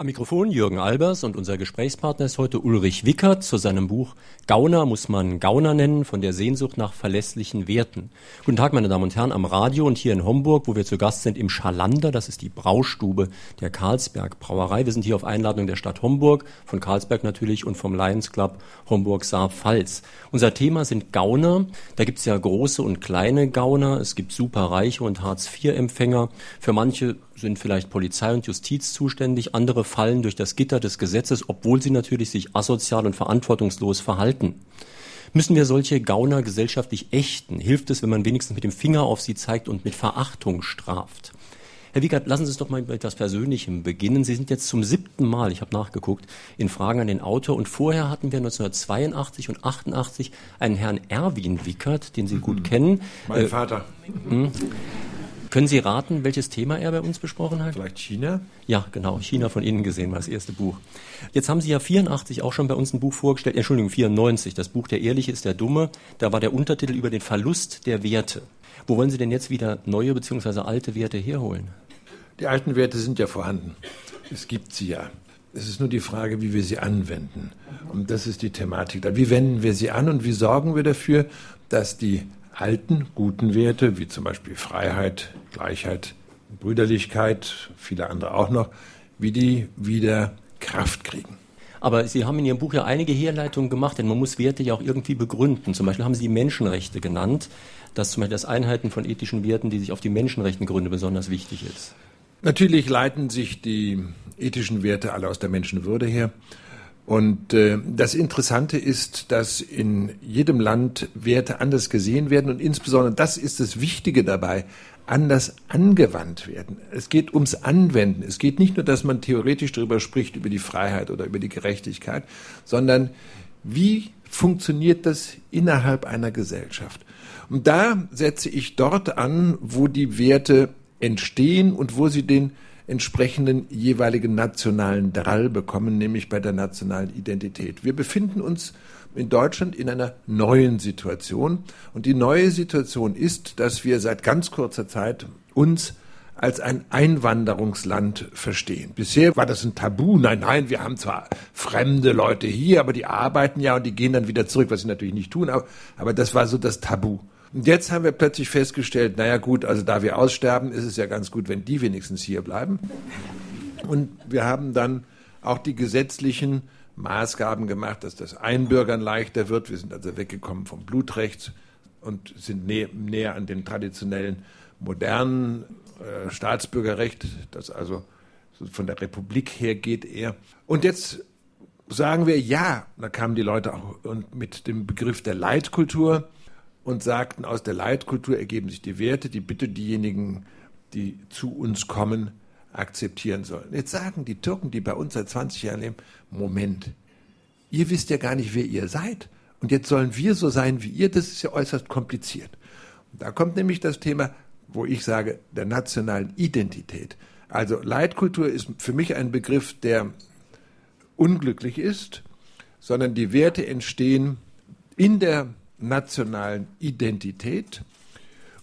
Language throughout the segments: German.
Am Mikrofon Jürgen Albers und unser Gesprächspartner ist heute Ulrich Wickert zu seinem Buch Gauner muss man Gauner nennen, von der Sehnsucht nach verlässlichen Werten. Guten Tag, meine Damen und Herren, am Radio und hier in Homburg, wo wir zu Gast sind im Schalander, das ist die Braustube der Karlsberg Brauerei. Wir sind hier auf Einladung der Stadt Homburg, von Karlsberg natürlich und vom Lions Club Homburg-Saar-Pfalz. Unser Thema sind Gauner. Da gibt es ja große und kleine Gauner. Es gibt Superreiche und Hartz-IV-Empfänger. Für manche sind vielleicht Polizei und Justiz zuständig, andere fallen durch das Gitter des Gesetzes, obwohl sie natürlich sich asozial und verantwortungslos verhalten. Müssen wir solche Gauner gesellschaftlich ächten? Hilft es, wenn man wenigstens mit dem Finger auf sie zeigt und mit Verachtung straft? Herr Wiegert, lassen Sie uns doch mal mit etwas Persönlichem beginnen. Sie sind jetzt zum siebten Mal, ich habe nachgeguckt, in Fragen an den Autor. Und vorher hatten wir 1982 und 88 einen Herrn Erwin Wickert, den Sie mhm. gut kennen. Mein äh, Vater. Mh. Können Sie raten, welches Thema er bei uns besprochen hat? Vielleicht China? Ja, genau. China von Innen gesehen war das erste Buch. Jetzt haben Sie ja 84 auch schon bei uns ein Buch vorgestellt. Entschuldigung, 94. Das Buch Der Ehrliche ist der Dumme. Da war der Untertitel über den Verlust der Werte. Wo wollen Sie denn jetzt wieder neue bzw. alte Werte herholen? Die alten Werte sind ja vorhanden. Es gibt sie ja. Es ist nur die Frage, wie wir sie anwenden. Und das ist die Thematik. Wie wenden wir sie an und wie sorgen wir dafür, dass die alten, guten Werte, wie zum Beispiel Freiheit, Gleichheit, Brüderlichkeit, viele andere auch noch, wie die wieder Kraft kriegen. Aber Sie haben in Ihrem Buch ja einige Herleitungen gemacht, denn man muss Werte ja auch irgendwie begründen. Zum Beispiel haben Sie Menschenrechte genannt, dass zum Beispiel das Einhalten von ethischen Werten, die sich auf die Menschenrechten gründen, besonders wichtig ist. Natürlich leiten sich die ethischen Werte alle aus der Menschenwürde her. Und äh, das Interessante ist, dass in jedem Land Werte anders gesehen werden und insbesondere das ist das Wichtige dabei, anders angewandt werden. Es geht ums Anwenden. Es geht nicht nur, dass man theoretisch darüber spricht, über die Freiheit oder über die Gerechtigkeit, sondern wie funktioniert das innerhalb einer Gesellschaft? Und da setze ich dort an, wo die Werte entstehen und wo sie den entsprechenden jeweiligen nationalen Drall bekommen, nämlich bei der nationalen Identität. Wir befinden uns in Deutschland in einer neuen Situation. Und die neue Situation ist, dass wir seit ganz kurzer Zeit uns als ein Einwanderungsland verstehen. Bisher war das ein Tabu. Nein, nein, wir haben zwar fremde Leute hier, aber die arbeiten ja und die gehen dann wieder zurück, was sie natürlich nicht tun, aber, aber das war so das Tabu. Und jetzt haben wir plötzlich festgestellt, naja gut, also da wir aussterben, ist es ja ganz gut, wenn die wenigstens hier bleiben. Und wir haben dann auch die gesetzlichen Maßgaben gemacht, dass das Einbürgern leichter wird. Wir sind also weggekommen vom Blutrecht und sind nä näher an dem traditionellen modernen äh, Staatsbürgerrecht, das also von der Republik her geht eher. Und jetzt sagen wir ja, da kamen die Leute auch mit dem Begriff der Leitkultur und sagten, aus der Leitkultur ergeben sich die Werte, die bitte diejenigen, die zu uns kommen, akzeptieren sollen. Jetzt sagen die Türken, die bei uns seit 20 Jahren leben, Moment, ihr wisst ja gar nicht, wer ihr seid. Und jetzt sollen wir so sein wie ihr, das ist ja äußerst kompliziert. Und da kommt nämlich das Thema, wo ich sage, der nationalen Identität. Also Leitkultur ist für mich ein Begriff, der unglücklich ist, sondern die Werte entstehen in der nationalen Identität.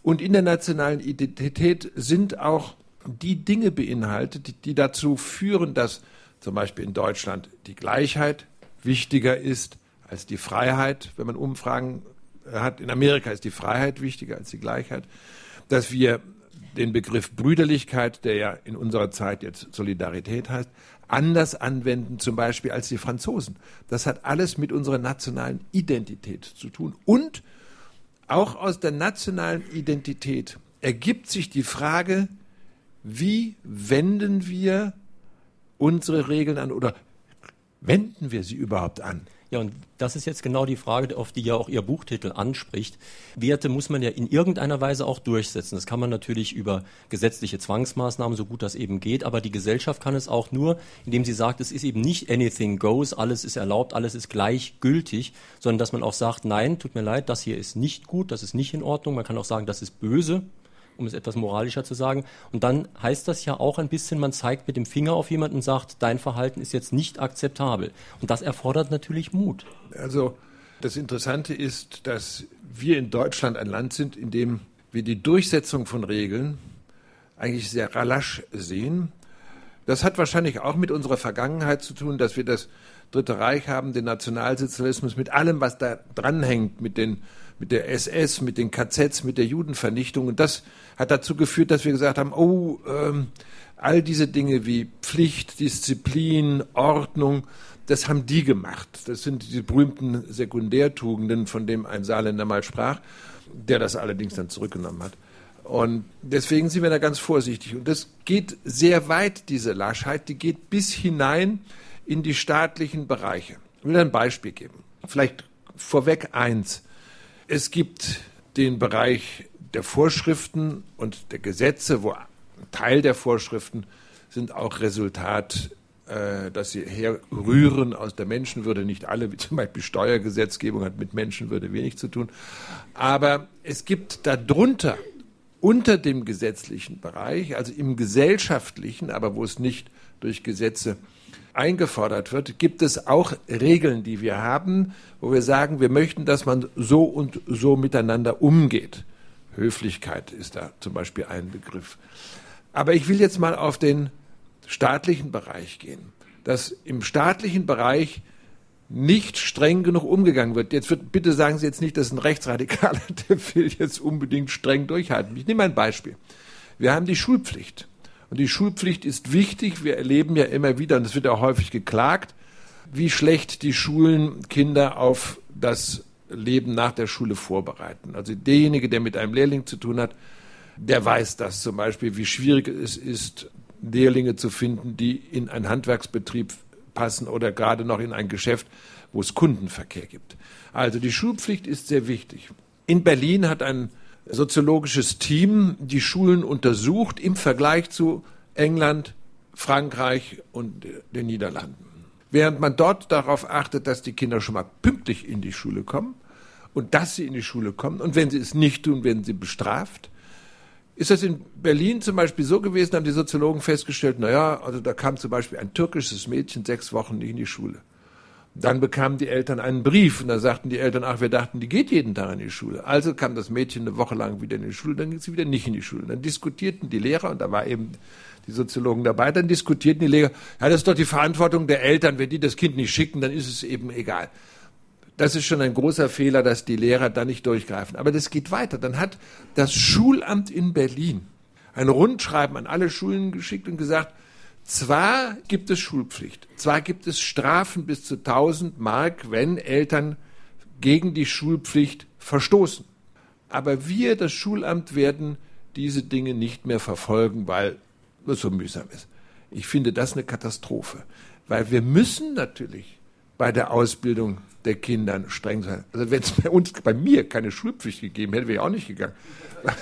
Und in der nationalen Identität sind auch die Dinge beinhaltet, die, dazu führen, dass zum Beispiel in Deutschland die Gleichheit wichtiger ist als die Freiheit. Wenn man Umfragen hat, in Amerika ist die Freiheit wichtiger als die Gleichheit. Dass wir den Begriff Brüderlichkeit, der ja in unserer Zeit jetzt Solidarität heißt, anders anwenden, zum Beispiel als die Franzosen. Das hat alles mit unserer nationalen Identität zu tun. Und auch aus der nationalen Identität ergibt sich die Frage, wie wenden wir unsere Regeln an oder wenden wir sie überhaupt an? Ja, und das ist jetzt genau die Frage, auf die ja auch Ihr Buchtitel anspricht. Werte muss man ja in irgendeiner Weise auch durchsetzen. Das kann man natürlich über gesetzliche Zwangsmaßnahmen, so gut das eben geht, aber die Gesellschaft kann es auch nur, indem sie sagt, es ist eben nicht anything goes, alles ist erlaubt, alles ist gleichgültig, sondern dass man auch sagt, nein, tut mir leid, das hier ist nicht gut, das ist nicht in Ordnung. Man kann auch sagen, das ist böse, um es etwas moralischer zu sagen. Und dann heißt das ja auch ein bisschen, man zeigt mit dem Finger auf jemanden und sagt, dein Verhalten ist jetzt nicht akzeptabel. Und das erfordert natürlich Mut. Also Das Interessante ist, dass wir in Deutschland ein Land sind, in dem wir die Durchsetzung von Regeln eigentlich sehr rasch sehen. Das hat wahrscheinlich auch mit unserer Vergangenheit zu tun, dass wir das Dritte Reich haben, den Nationalsozialismus mit allem, was da dranhängt, mit den mit der SS, mit den KZs, mit der Judenvernichtung. Und das hat dazu geführt, dass wir gesagt haben, oh, ähm, all diese Dinge wie Pflicht, Disziplin, Ordnung, das haben die gemacht. Das sind die berühmten Sekundärtugenden, von dem ein Saarländer mal sprach, der das allerdings dann zurückgenommen hat. Und deswegen sind wir da ganz vorsichtig. Und das geht sehr weit, diese Laschheit, die geht bis hinein in die staatlichen Bereiche. Ich will ein Beispiel geben. Vielleicht vorweg eins. Es gibt den Bereich der Vorschriften und der Gesetze, wo ein Teil der Vorschriften sind auch Resultat, äh, dass sie herrühren aus der Menschenwürde. Nicht alle, wie zum Beispiel Steuergesetzgebung, hat mit Menschenwürde wenig zu tun. Aber es gibt darunter, unter dem gesetzlichen Bereich, also im gesellschaftlichen, aber wo es nicht durch Gesetze eingefordert wird, gibt es auch Regeln, die wir haben, wo wir sagen, wir möchten, dass man so und so miteinander umgeht. Höflichkeit ist da zum Beispiel ein Begriff. Aber ich will jetzt mal auf den staatlichen Bereich gehen. Dass im staatlichen Bereich nicht streng genug umgegangen wird. Jetzt wird, bitte sagen Sie jetzt nicht, dass ein Rechtsradikaler, der will jetzt unbedingt streng durchhalten. Ich nehme ein Beispiel. Wir haben die Schulpflicht. Und die Schulpflicht ist wichtig. Wir erleben ja immer wieder, und es wird auch häufig geklagt, wie schlecht die Schulen Kinder auf das Leben nach der Schule vorbereiten. Also derjenige, der mit einem Lehrling zu tun hat, der weiß das zum Beispiel, wie schwierig es ist, Lehrlinge zu finden, die in einen Handwerksbetrieb passen oder gerade noch in ein Geschäft, wo es Kundenverkehr gibt. Also die Schulpflicht ist sehr wichtig. In Berlin hat ein soziologisches Team die Schulen untersucht im Vergleich zu England, Frankreich und den Niederlanden. Während man dort darauf achtet, dass die Kinder schon mal pünktlich in die Schule kommen und dass sie in die Schule kommen und wenn sie es nicht tun, werden sie bestraft, ist das in Berlin zum Beispiel so gewesen, haben die Soziologen festgestellt, naja, also da kam zum Beispiel ein türkisches Mädchen sechs Wochen nicht in die Schule. Dann bekamen die Eltern einen Brief und da sagten die Eltern, ach, wir dachten, die geht jeden Tag in die Schule. Also kam das Mädchen eine Woche lang wieder in die Schule, dann ging sie wieder nicht in die Schule. Dann diskutierten die Lehrer, und da war eben die Soziologen dabei, dann diskutierten die Lehrer, ja, das ist doch die Verantwortung der Eltern, wenn die das Kind nicht schicken, dann ist es eben egal. Das ist schon ein großer Fehler, dass die Lehrer da nicht durchgreifen. Aber das geht weiter. Dann hat das Schulamt in Berlin ein Rundschreiben an alle Schulen geschickt und gesagt, zwar gibt es Schulpflicht, zwar gibt es Strafen bis zu 1000 Mark, wenn Eltern gegen die Schulpflicht verstoßen. Aber wir, das Schulamt, werden diese Dinge nicht mehr verfolgen, weil es so mühsam ist. Ich finde das eine Katastrophe, weil wir müssen natürlich bei der Ausbildung der Kinder streng sein. Also wenn es bei uns, bei mir keine Schulpflicht gegeben hätte, wäre ich auch nicht gegangen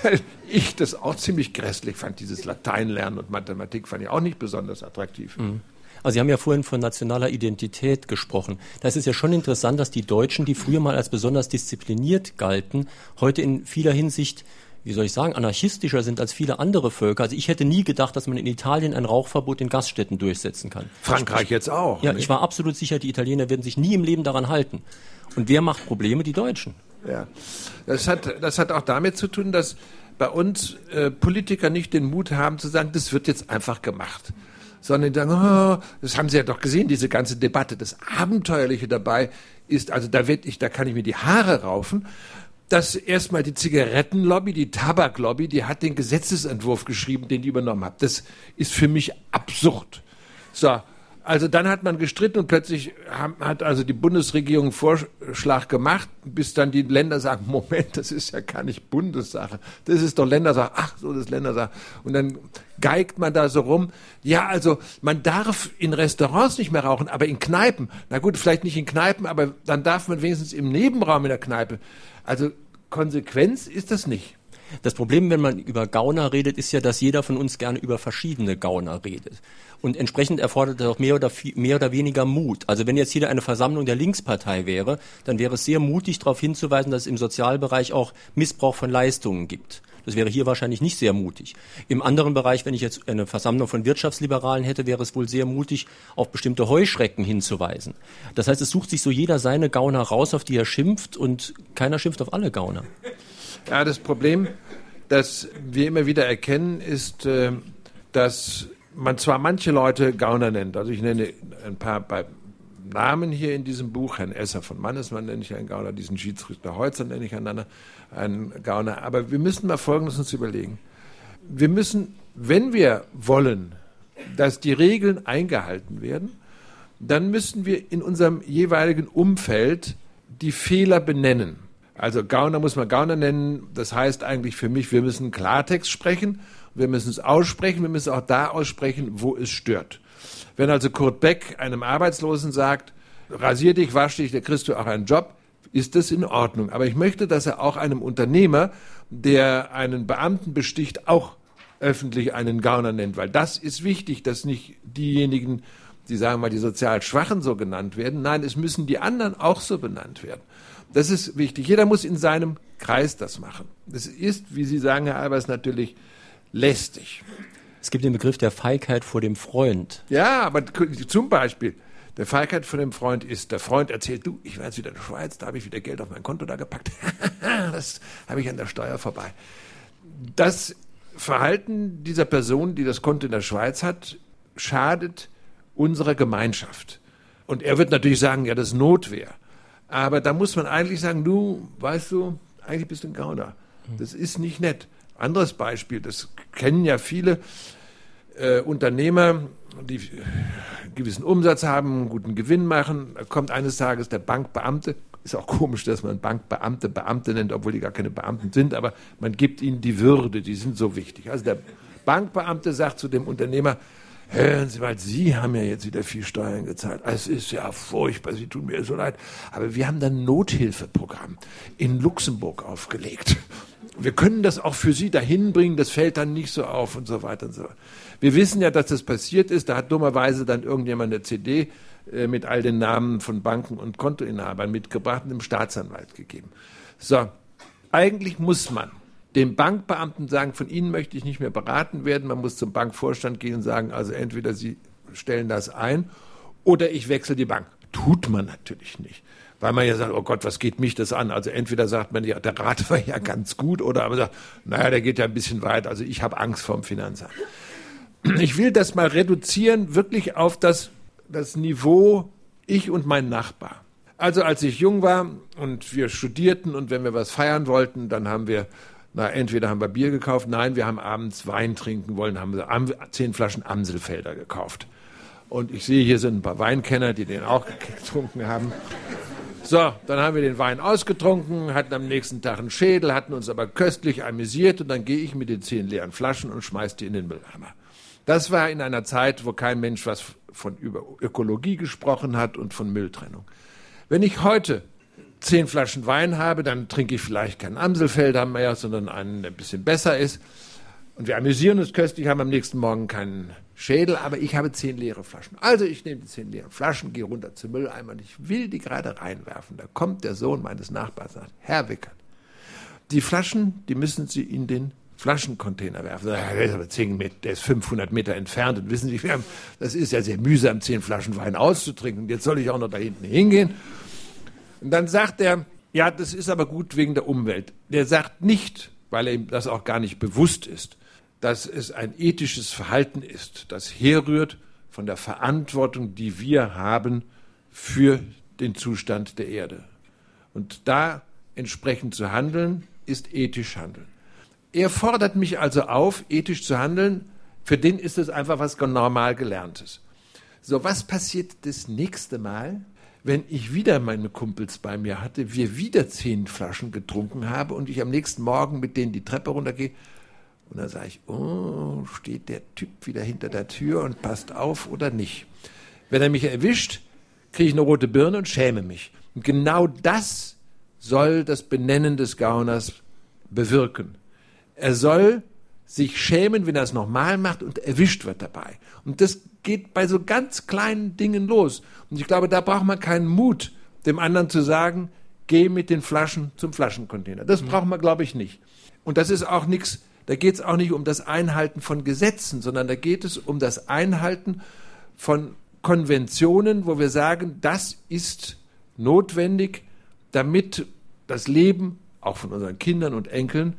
weil ich das auch ziemlich grässlich fand. Dieses Lateinlernen und Mathematik fand ich auch nicht besonders attraktiv. Mhm. Also Sie haben ja vorhin von nationaler Identität gesprochen. Da ist ja schon interessant, dass die Deutschen, die früher mal als besonders diszipliniert galten, heute in vieler Hinsicht wie soll ich sagen, anarchistischer sind als viele andere Völker. Also ich hätte nie gedacht, dass man in Italien ein Rauchverbot in Gaststätten durchsetzen kann. Frankreich jetzt auch. Ja, nicht? ich war absolut sicher, die Italiener werden sich nie im Leben daran halten. Und wer macht Probleme? Die Deutschen. Ja, das hat, das hat auch damit zu tun, dass bei uns äh, Politiker nicht den Mut haben zu sagen, das wird jetzt einfach gemacht. Sondern die sagen, oh, das haben Sie ja doch gesehen, diese ganze Debatte. Das Abenteuerliche dabei ist, also da wird ich, da kann ich mir die Haare raufen, dass erstmal die Zigarettenlobby, die Tabaklobby, die hat den Gesetzesentwurf geschrieben, den die übernommen hat. Das ist für mich absurd. So, also dann hat man gestritten und plötzlich hat also die Bundesregierung einen Vorschlag gemacht, bis dann die Länder sagen, Moment, das ist ja gar nicht Bundessache, das ist doch Ländersache, ach so, das ist Ländersache. Und dann geigt man da so rum, ja, also man darf in Restaurants nicht mehr rauchen, aber in Kneipen, na gut, vielleicht nicht in Kneipen, aber dann darf man wenigstens im Nebenraum in der Kneipe. Also Konsequenz ist das nicht. Das Problem, wenn man über Gauner redet, ist ja, dass jeder von uns gerne über verschiedene Gauner redet. Und entsprechend erfordert das auch mehr oder, mehr oder weniger Mut. Also wenn jetzt hier eine Versammlung der Linkspartei wäre, dann wäre es sehr mutig darauf hinzuweisen, dass es im Sozialbereich auch Missbrauch von Leistungen gibt. Das wäre hier wahrscheinlich nicht sehr mutig. Im anderen Bereich, wenn ich jetzt eine Versammlung von Wirtschaftsliberalen hätte, wäre es wohl sehr mutig, auf bestimmte Heuschrecken hinzuweisen. Das heißt, es sucht sich so jeder seine Gauner raus, auf die er schimpft und keiner schimpft auf alle Gauner. Ja, das Problem, das wir immer wieder erkennen, ist, äh, dass man zwar manche Leute Gauner nennt, also ich nenne ein paar bei Namen hier in diesem Buch, Herrn Esser von Mannesmann nenne ich einen Gauner, diesen Schiedsrichter Heutzer nenne ich einander einen Gauner, aber wir müssen mal Folgendes uns überlegen. Wir müssen, wenn wir wollen, dass die Regeln eingehalten werden, dann müssen wir in unserem jeweiligen Umfeld die Fehler benennen. Also Gauner muss man Gauner nennen. Das heißt eigentlich für mich, wir müssen Klartext sprechen wir müssen es aussprechen, wir müssen auch da aussprechen, wo es stört. Wenn also Kurt Beck einem Arbeitslosen sagt, rasier dich, wasch dich, da kriegst du auch einen Job, ist das in Ordnung. Aber ich möchte, dass er auch einem Unternehmer, der einen Beamten besticht, auch öffentlich einen Gauner nennt, weil das ist wichtig, dass nicht diejenigen, die sagen mal die sozial Schwachen so genannt werden. Nein, es müssen die anderen auch so benannt werden. Das ist wichtig. Jeder muss in seinem Kreis das machen. Das ist, wie Sie sagen, Herr Albers, natürlich lästig. Es gibt den Begriff der Feigheit vor dem Freund. Ja, aber zum Beispiel, der Feigheit vor dem Freund ist, der Freund erzählt, du, ich war jetzt wieder in der Schweiz, da habe ich wieder Geld auf mein Konto da gepackt. das habe ich an der Steuer vorbei. Das Verhalten dieser Person, die das Konto in der Schweiz hat, schadet unserer Gemeinschaft. Und er wird natürlich sagen, ja, das ist Notwehr. Aber da muss man eigentlich sagen, du, weißt du, eigentlich bist du ein Gauner. Das ist nicht nett. Anderes Beispiel, das kennen ja viele äh, Unternehmer, die gewissen Umsatz haben, einen guten Gewinn machen. Da kommt eines Tages der Bankbeamte. Ist auch komisch, dass man Bankbeamte Beamte nennt, obwohl die gar keine Beamten sind, aber man gibt ihnen die Würde, die sind so wichtig. Also der Bankbeamte sagt zu dem Unternehmer, Hören Sie mal, Sie haben ja jetzt wieder viel Steuern gezahlt. Es ist ja furchtbar, Sie tun mir so leid. Aber wir haben dann Nothilfeprogramm in Luxemburg aufgelegt wir können das auch für Sie dahin bringen, das fällt dann nicht so auf und so weiter und so weiter. Wir wissen ja, dass das passiert ist. Da hat dummerweise dann irgendjemand eine CD äh, mit all den Namen von Banken und Kontoinhabern mitgebracht und dem Staatsanwalt gegeben. So, eigentlich muss man dem Bankbeamten sagen, von Ihnen möchte ich nicht mehr beraten werden. Man muss zum Bankvorstand gehen und sagen, also entweder Sie stellen das ein oder ich wechsle die Bank. Tut man natürlich nicht weil man ja sagt, oh Gott, was geht mich das an? Also entweder sagt man, ja, der Rat war ja ganz gut, oder aber sagt, naja, der geht ja ein bisschen weit, also ich habe Angst vorm Finanzamt. Ich will das mal reduzieren, wirklich auf das, das Niveau ich und mein Nachbar. Also als ich jung war und wir studierten und wenn wir was feiern wollten, dann haben wir, na, entweder haben wir Bier gekauft, nein, wir haben abends Wein trinken wollen, haben wir zehn Flaschen Amselfelder gekauft. Und ich sehe, hier sind ein paar Weinkenner, die den auch getrunken haben. So, dann haben wir den Wein ausgetrunken, hatten am nächsten Tag einen Schädel, hatten uns aber köstlich amüsiert und dann gehe ich mit den zehn leeren Flaschen und schmeiß die in den Mülleimer. Das war in einer Zeit, wo kein Mensch was von über Ökologie gesprochen hat und von Mülltrennung. Wenn ich heute zehn Flaschen Wein habe, dann trinke ich vielleicht keinen Amselfelder mehr, sondern einen, der ein bisschen besser ist. Und wir amüsieren uns köstlich, haben am nächsten Morgen keinen Schädel, aber ich habe zehn leere Flaschen. Also ich nehme die zehn leeren Flaschen, gehe runter zum Mülleimer und ich will die gerade reinwerfen. Da kommt der Sohn meines Nachbars und sagt, Herr Wickert, die Flaschen, die müssen Sie in den Flaschencontainer werfen. Der ist aber 10 Meter, der ist 500 Meter entfernt und wissen Sie, das ist ja sehr mühsam, zehn Flaschen Wein auszutrinken. Jetzt soll ich auch noch da hinten hingehen. Und dann sagt er, ja, das ist aber gut wegen der Umwelt. Der sagt nicht, weil er ihm das auch gar nicht bewusst ist, dass es ein ethisches Verhalten ist, das herrührt von der Verantwortung, die wir haben für den Zustand der Erde. Und da entsprechend zu handeln, ist ethisch handeln. Er fordert mich also auf, ethisch zu handeln. Für den ist es einfach was normal Gelerntes. So, was passiert das nächste Mal, wenn ich wieder meine Kumpels bei mir hatte, wir wieder zehn Flaschen getrunken haben und ich am nächsten Morgen mit denen die Treppe runtergehe und dann sage ich, oh, steht der Typ wieder hinter der Tür und passt auf oder nicht. Wenn er mich erwischt, kriege ich eine rote Birne und schäme mich. Und genau das soll das Benennen des Gauners bewirken. Er soll sich schämen, wenn er es nochmal macht und erwischt wird dabei. Und das geht bei so ganz kleinen Dingen los. Und ich glaube, da braucht man keinen Mut, dem anderen zu sagen, geh mit den Flaschen zum Flaschencontainer. Das braucht man, glaube ich, nicht. Und das ist auch nichts, da geht es auch nicht um das Einhalten von Gesetzen, sondern da geht es um das Einhalten von Konventionen, wo wir sagen, das ist notwendig, damit das Leben auch von unseren Kindern und Enkeln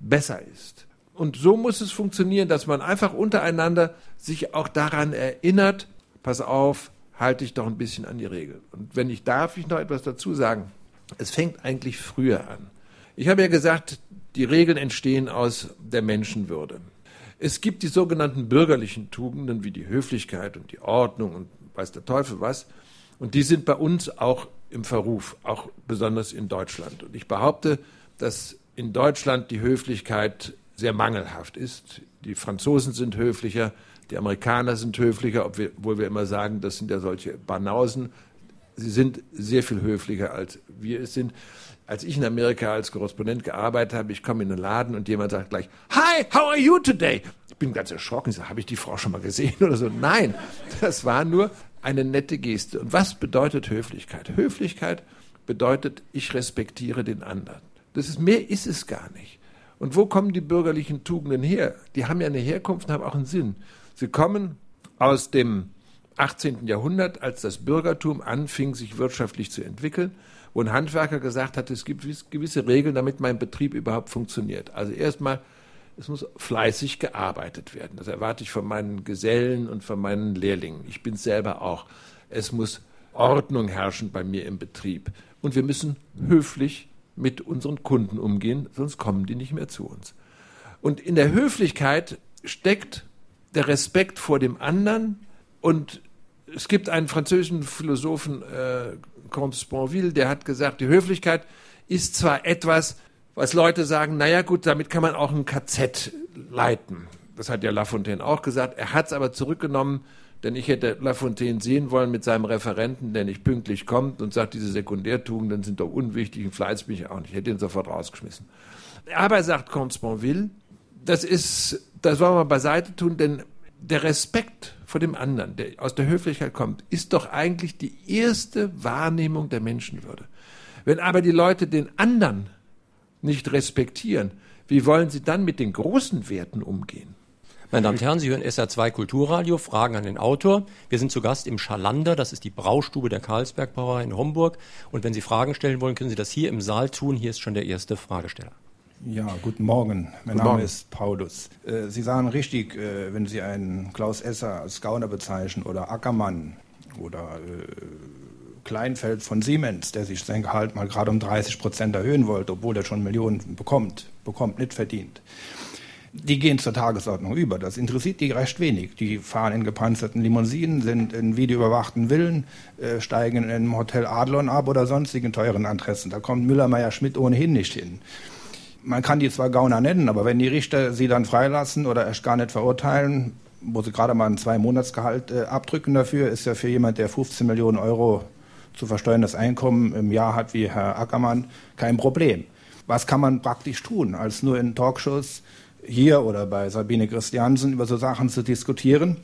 besser ist. Und so muss es funktionieren, dass man einfach untereinander sich auch daran erinnert, pass auf, halte ich doch ein bisschen an die Regel. Und wenn ich darf, ich noch etwas dazu sagen. Es fängt eigentlich früher an. Ich habe ja gesagt, die Regeln entstehen aus der Menschenwürde. Es gibt die sogenannten bürgerlichen Tugenden wie die Höflichkeit und die Ordnung und weiß der Teufel was. Und die sind bei uns auch im Verruf, auch besonders in Deutschland. Und ich behaupte, dass in Deutschland die Höflichkeit sehr mangelhaft ist. Die Franzosen sind höflicher, die Amerikaner sind höflicher, obwohl wir immer sagen, das sind ja solche Banausen. Sie sind sehr viel höflicher, als wir es sind. Als ich in Amerika als Korrespondent gearbeitet habe, ich komme in den Laden und jemand sagt gleich, Hi, how are you today? Ich bin ganz erschrocken. Ich sage, habe ich die Frau schon mal gesehen oder so? Nein, das war nur eine nette Geste. Und was bedeutet Höflichkeit? Höflichkeit bedeutet, ich respektiere den anderen. Das ist, mehr ist es gar nicht. Und wo kommen die bürgerlichen Tugenden her? Die haben ja eine Herkunft und haben auch einen Sinn. Sie kommen aus dem 18. Jahrhundert, als das Bürgertum anfing, sich wirtschaftlich zu entwickeln, wo ein Handwerker gesagt hat, es gibt gewisse Regeln, damit mein Betrieb überhaupt funktioniert. Also erstmal, es muss fleißig gearbeitet werden. Das erwarte ich von meinen Gesellen und von meinen Lehrlingen. Ich bin selber auch. Es muss Ordnung herrschen bei mir im Betrieb. Und wir müssen höflich mit unseren Kunden umgehen, sonst kommen die nicht mehr zu uns. Und in der Höflichkeit steckt der Respekt vor dem anderen und es gibt einen französischen Philosophen, äh, Comte Sponville, der hat gesagt, die Höflichkeit ist zwar etwas, was Leute sagen, naja gut, damit kann man auch ein KZ leiten. Das hat ja Lafontaine auch gesagt. Er hat es aber zurückgenommen, denn ich hätte Lafontaine sehen wollen mit seinem Referenten, der nicht pünktlich kommt und sagt, diese Sekundärtugenden sind doch unwichtig und Fleiß bin ich auch nicht. Ich hätte ihn sofort rausgeschmissen. Aber sagt Comte Sponville, das ist, das wollen wir beiseite tun, denn der Respekt vor dem anderen, der aus der Höflichkeit kommt, ist doch eigentlich die erste Wahrnehmung der Menschenwürde. Wenn aber die Leute den anderen nicht respektieren, wie wollen sie dann mit den großen Werten umgehen? Meine Damen und Herren, Sie hören SR2 Kulturradio, Fragen an den Autor. Wir sind zu Gast im Schalander, das ist die Braustube der Karlsberg Brauerei in Homburg. Und wenn Sie Fragen stellen wollen, können Sie das hier im Saal tun. Hier ist schon der erste Fragesteller. Ja, guten Morgen. Mein guten Name Morgen. ist Paulus. Äh, Sie sagen richtig, äh, wenn Sie einen Klaus Esser als Gauner bezeichnen oder Ackermann oder äh, Kleinfeld von Siemens, der sich sein Gehalt mal gerade um 30 Prozent erhöhen wollte, obwohl er schon Millionen bekommt, bekommt nicht verdient die gehen zur Tagesordnung über. Das interessiert die recht wenig. Die fahren in gepanzerten Limousinen, sind in videoüberwachten Villen, äh, steigen in einem Hotel Adlon ab oder sonstigen teuren Adressen. Da kommt Müller-Meyer-Schmidt ohnehin nicht hin. Man kann die zwar Gauner nennen, aber wenn die Richter sie dann freilassen oder erst gar nicht verurteilen, wo sie gerade mal ein Zwei-Monats-Gehalt äh, abdrücken dafür, ist ja für jemand, der 15 Millionen Euro zu versteuerndes Einkommen im Jahr hat, wie Herr Ackermann, kein Problem. Was kann man praktisch tun, als nur in Talkshows hier oder bei Sabine Christiansen über so Sachen zu diskutieren,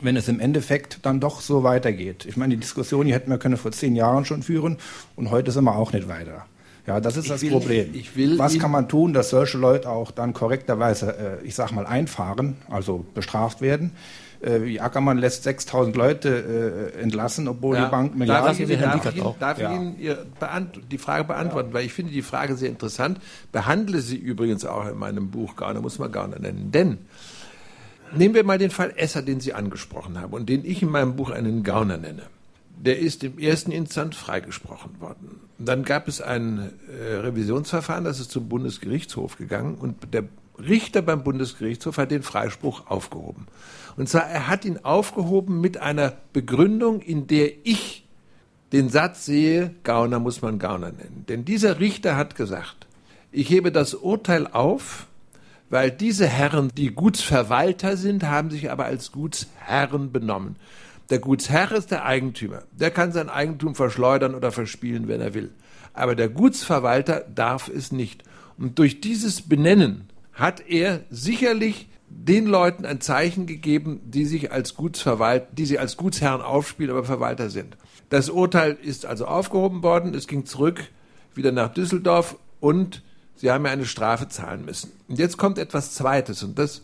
wenn es im Endeffekt dann doch so weitergeht. Ich meine, die Diskussion die hätten wir können vor zehn Jahren schon führen und heute sind wir auch nicht weiter. Ja, das ist ich das will, Problem. Was kann man tun, dass solche Leute auch dann korrekterweise, äh, ich sag mal, einfahren, also bestraft werden? Äh, Ackermann lässt 6000 Leute äh, entlassen, obwohl ja, die Bank Milliarden darf ich, darf ich, Ihnen, darf ja. Ihnen die Frage beantworten, ja. weil ich finde die Frage sehr interessant. Behandle sie übrigens auch in meinem Buch Gauner, muss man Gauner nennen. Denn nehmen wir mal den Fall Esser, den Sie angesprochen haben und den ich in meinem Buch einen Gauner nenne. Der ist im ersten Instanz freigesprochen worden. Dann gab es ein äh, Revisionsverfahren, das ist zum Bundesgerichtshof gegangen und der Richter beim Bundesgerichtshof hat den Freispruch aufgehoben. Und zwar, er hat ihn aufgehoben mit einer Begründung, in der ich den Satz sehe, Gauner muss man Gauner nennen. Denn dieser Richter hat gesagt, ich hebe das Urteil auf, weil diese Herren, die Gutsverwalter sind, haben sich aber als Gutsherren benommen. Der Gutsherr ist der Eigentümer. Der kann sein Eigentum verschleudern oder verspielen, wenn er will. Aber der Gutsverwalter darf es nicht. Und durch dieses Benennen hat er sicherlich den Leuten ein Zeichen gegeben, die sich als Gutsverwalt, die sie als Gutsherren aufspielen, aber Verwalter sind. Das Urteil ist also aufgehoben worden, es ging zurück wieder nach Düsseldorf und Sie haben ja eine Strafe zahlen müssen. Und jetzt kommt etwas Zweites und das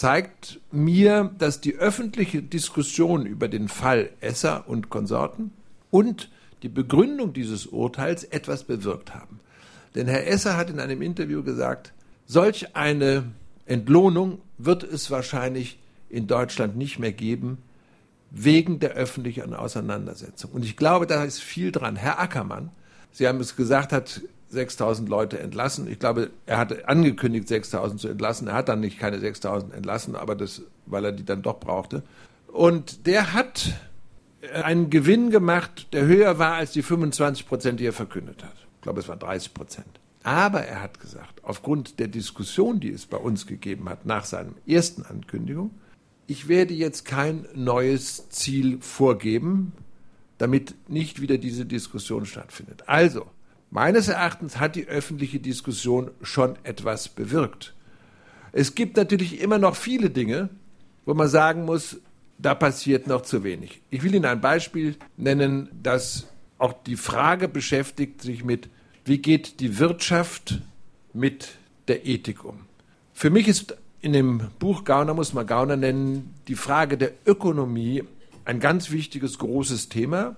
zeigt mir, dass die öffentliche Diskussion über den Fall Esser und Konsorten und die Begründung dieses Urteils etwas bewirkt haben. Denn Herr Esser hat in einem Interview gesagt, solch eine Entlohnung wird es wahrscheinlich in Deutschland nicht mehr geben, wegen der öffentlichen Auseinandersetzung. Und ich glaube, da ist viel dran. Herr Ackermann, Sie haben es gesagt, hat 6000 Leute entlassen. Ich glaube, er hatte angekündigt, 6000 zu entlassen. Er hat dann nicht keine 6000 entlassen, aber das, weil er die dann doch brauchte. Und der hat einen Gewinn gemacht, der höher war als die 25 Prozent, die er verkündet hat. Ich glaube, es war 30 Prozent. Aber er hat gesagt, aufgrund der Diskussion, die es bei uns gegeben hat nach seiner ersten Ankündigung, ich werde jetzt kein neues Ziel vorgeben, damit nicht wieder diese Diskussion stattfindet. Also, meines Erachtens hat die öffentliche Diskussion schon etwas bewirkt. Es gibt natürlich immer noch viele Dinge, wo man sagen muss, da passiert noch zu wenig. Ich will Ihnen ein Beispiel nennen, das auch die Frage beschäftigt sich mit, wie geht die Wirtschaft mit der Ethik um. Für mich ist in dem Buch Gauner muss man Gauner nennen, die Frage der Ökonomie ein ganz wichtiges, großes Thema,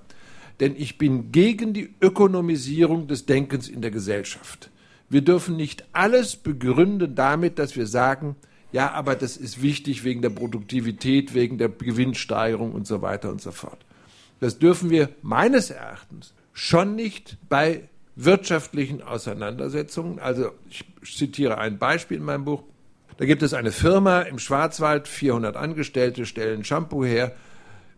denn ich bin gegen die Ökonomisierung des Denkens in der Gesellschaft. Wir dürfen nicht alles begründen damit, dass wir sagen, ja, aber das ist wichtig wegen der Produktivität, wegen der Gewinnsteigerung und so weiter und so fort. Das dürfen wir meines Erachtens schon nicht bei wirtschaftlichen Auseinandersetzungen. Also ich zitiere ein Beispiel in meinem Buch. Da gibt es eine Firma im Schwarzwald, 400 Angestellte stellen Shampoo her,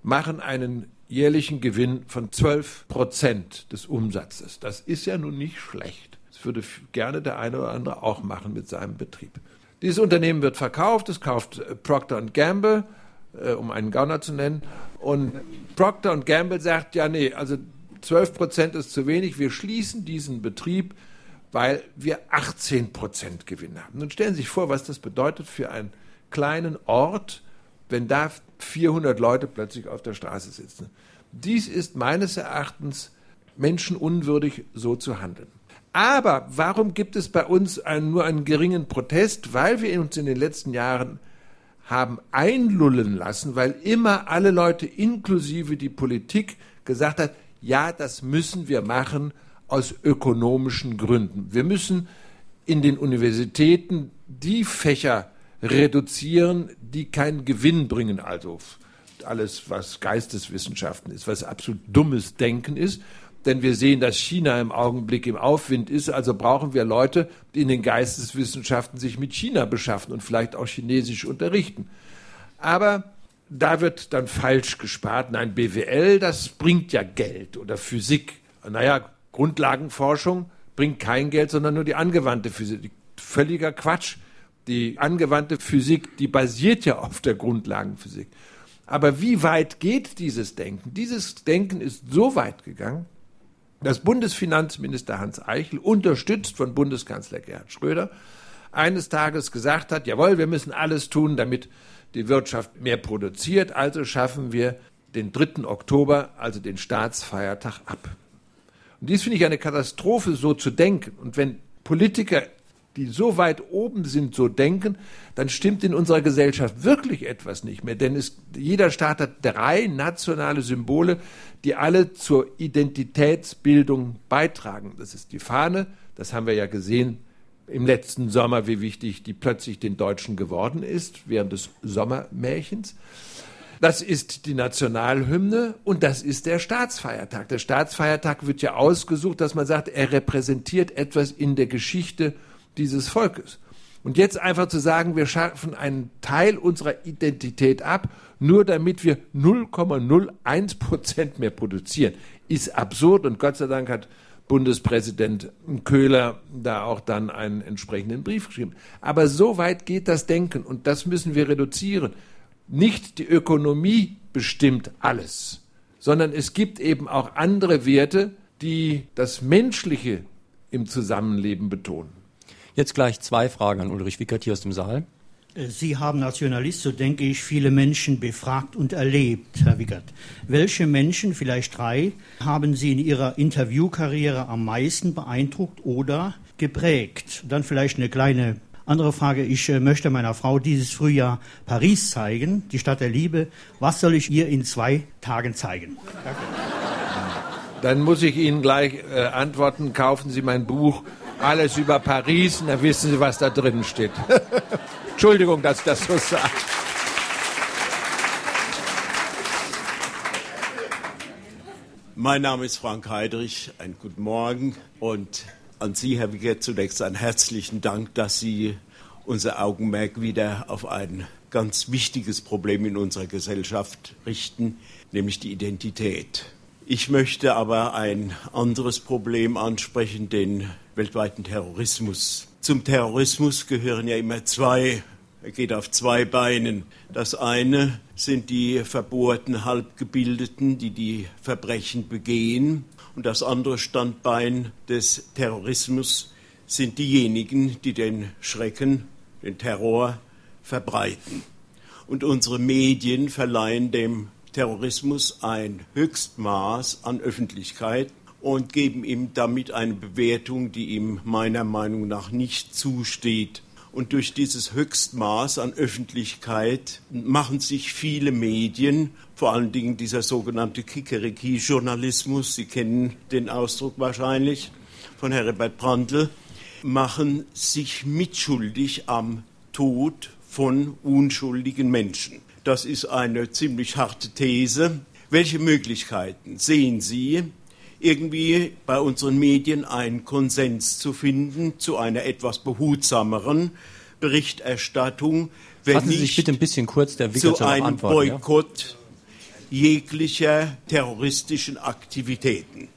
machen einen jährlichen Gewinn von 12 Prozent des Umsatzes. Das ist ja nun nicht schlecht. Das würde gerne der eine oder andere auch machen mit seinem Betrieb. Dieses Unternehmen wird verkauft, es kauft äh, Procter Gamble, äh, um einen Gauner zu nennen. Und Procter Gamble sagt, ja, nee, also 12 Prozent ist zu wenig, wir schließen diesen Betrieb, weil wir 18 Prozent Gewinn haben. Nun stellen Sie sich vor, was das bedeutet für einen kleinen Ort, wenn da 400 Leute plötzlich auf der Straße sitzen. Dies ist meines Erachtens menschenunwürdig, so zu handeln. Aber warum gibt es bei uns einen, nur einen geringen Protest? Weil wir uns in den letzten Jahren haben einlullen lassen, weil immer alle Leute, inklusive die Politik, gesagt hat, ja, das müssen wir machen aus ökonomischen Gründen. Wir müssen in den Universitäten die Fächer reduzieren, die keinen Gewinn bringen, also alles, was Geisteswissenschaften ist, was absolut dummes Denken ist. Denn wir sehen, dass China im Augenblick im Aufwind ist, also brauchen wir Leute, die in den Geisteswissenschaften sich mit China beschaffen und vielleicht auch Chinesisch unterrichten. Aber da wird dann falsch gespart. Nein, BWL, das bringt ja Geld oder Physik. Naja, Grundlagenforschung bringt kein Geld, sondern nur die angewandte Physik. Völliger Quatsch. Die angewandte Physik, die basiert ja auf der Grundlagenphysik. Aber wie weit geht dieses Denken? Dieses Denken ist so weit gegangen, dass Bundesfinanzminister Hans Eichel, unterstützt von Bundeskanzler Gerhard Schröder, eines Tages gesagt hat, jawohl, wir müssen alles tun, damit die Wirtschaft mehr produziert, also schaffen wir den 3. Oktober, also den Staatsfeiertag, ab. Und dies finde ich eine Katastrophe, so zu denken. Und wenn Politiker, die so weit oben sind, so denken, dann stimmt in unserer Gesellschaft wirklich etwas nicht mehr. Denn es, jeder Staat hat drei nationale Symbole, die alle zur Identitätsbildung beitragen. Das ist die Fahne, das haben wir ja gesehen im letzten Sommer, wie wichtig die plötzlich den Deutschen geworden ist, während des Sommermärchens. Das ist die Nationalhymne und das ist der Staatsfeiertag. Der Staatsfeiertag wird ja ausgesucht, dass man sagt, er repräsentiert etwas in der Geschichte dieses Volkes. Und jetzt einfach zu sagen, wir schaffen einen Teil unserer Identität ab, nur damit wir 0,01 Prozent mehr produzieren, ist absurd und Gott sei Dank hat Bundespräsident Köhler da auch dann einen entsprechenden Brief geschrieben. Aber so weit geht das Denken und das müssen wir reduzieren. Nicht die Ökonomie bestimmt alles, sondern es gibt eben auch andere Werte, die das Menschliche im Zusammenleben betonen. Jetzt gleich zwei Fragen an Ulrich Wickert hier aus dem Saal. Sie haben als Journalist, so denke ich, viele Menschen befragt und erlebt, Herr Wickert. Welche Menschen, vielleicht drei, haben Sie in Ihrer Interviewkarriere am meisten beeindruckt oder geprägt? Dann vielleicht eine kleine andere Frage. Ich äh, möchte meiner Frau dieses Frühjahr Paris zeigen, die Stadt der Liebe. Was soll ich ihr in zwei Tagen zeigen? Danke. Dann muss ich Ihnen gleich äh, antworten. Kaufen Sie mein Buch Alles über Paris und dann wissen Sie, was da drin steht. Entschuldigung, dass ich das so sage. Mein Name ist Frank Heidrich. Einen guten Morgen und an Sie, Herr Wickert, zunächst einen herzlichen Dank, dass Sie unser Augenmerk wieder auf ein ganz wichtiges Problem in unserer Gesellschaft richten, nämlich die Identität. Ich möchte aber ein anderes Problem ansprechen, den weltweiten Terrorismus. Zum Terrorismus gehören ja immer zwei, er geht auf zwei Beinen. Das eine sind die verbohrten Halbgebildeten, die die Verbrechen begehen. Und das andere Standbein des Terrorismus sind diejenigen, die den Schrecken, den Terror verbreiten. Und unsere Medien verleihen dem Terrorismus ein Höchstmaß an Öffentlichkeit und geben ihm damit eine Bewertung, die ihm meiner Meinung nach nicht zusteht. Und durch dieses Höchstmaß an Öffentlichkeit machen sich viele Medien, vor allen Dingen dieser sogenannte Kikeriki-Journalismus, Sie kennen den Ausdruck wahrscheinlich von Herbert Brandl, machen sich mitschuldig am Tod von unschuldigen Menschen. Das ist eine ziemlich harte These. Welche Möglichkeiten sehen Sie, irgendwie bei unseren Medien einen Konsens zu finden zu einer etwas behutsameren Berichterstattung. Wenn Fassen Sie sich bitte ein bisschen kurz der Wicker zu einem Boykott ja? jeglicher terroristischen Aktivitäten.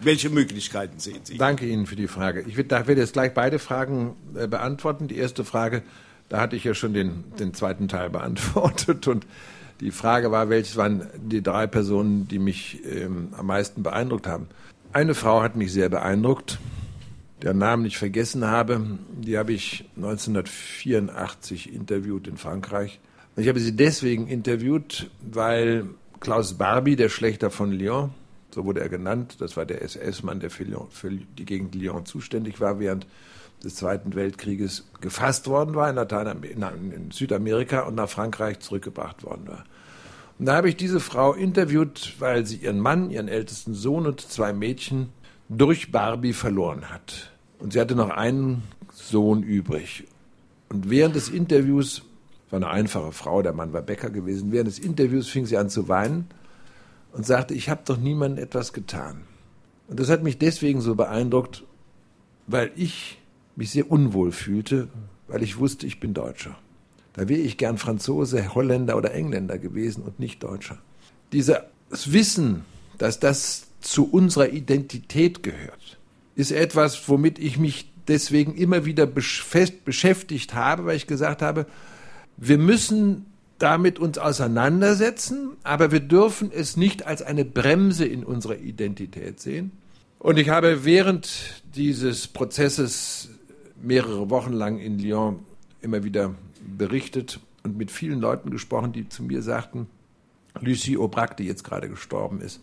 Welche Möglichkeiten sehen Sie? Danke Ihnen für die Frage. Ich werde jetzt gleich beide Fragen äh, beantworten. Die erste Frage, da hatte ich ja schon den, den zweiten Teil beantwortet und die Frage war, welches waren die drei Personen, die mich ähm, am meisten beeindruckt haben. Eine Frau hat mich sehr beeindruckt, deren Namen ich vergessen habe. Die habe ich 1984 interviewt in Frankreich. Und ich habe sie deswegen interviewt, weil Klaus Barbie, der Schlechter von Lyon, so wurde er genannt, das war der SS-Mann, der für, Lyon, für die Gegend Lyon zuständig war während des Zweiten Weltkrieges gefasst worden war in, Lateinamerika, in Südamerika und nach Frankreich zurückgebracht worden war. Und da habe ich diese Frau interviewt, weil sie ihren Mann, ihren ältesten Sohn und zwei Mädchen durch Barbie verloren hat. Und sie hatte noch einen Sohn übrig. Und während des Interviews, war eine einfache Frau, der Mann war Bäcker gewesen, während des Interviews fing sie an zu weinen und sagte, ich habe doch niemandem etwas getan. Und das hat mich deswegen so beeindruckt, weil ich mich sehr unwohl fühlte, weil ich wusste, ich bin Deutscher. Da wäre ich gern Franzose, Holländer oder Engländer gewesen und nicht Deutscher. Dieses Wissen, dass das zu unserer Identität gehört, ist etwas, womit ich mich deswegen immer wieder fest beschäftigt habe, weil ich gesagt habe, wir müssen damit uns auseinandersetzen, aber wir dürfen es nicht als eine Bremse in unserer Identität sehen. Und ich habe während dieses Prozesses mehrere Wochen lang in Lyon immer wieder berichtet und mit vielen Leuten gesprochen, die zu mir sagten, Lucie Aubrac, die jetzt gerade gestorben ist,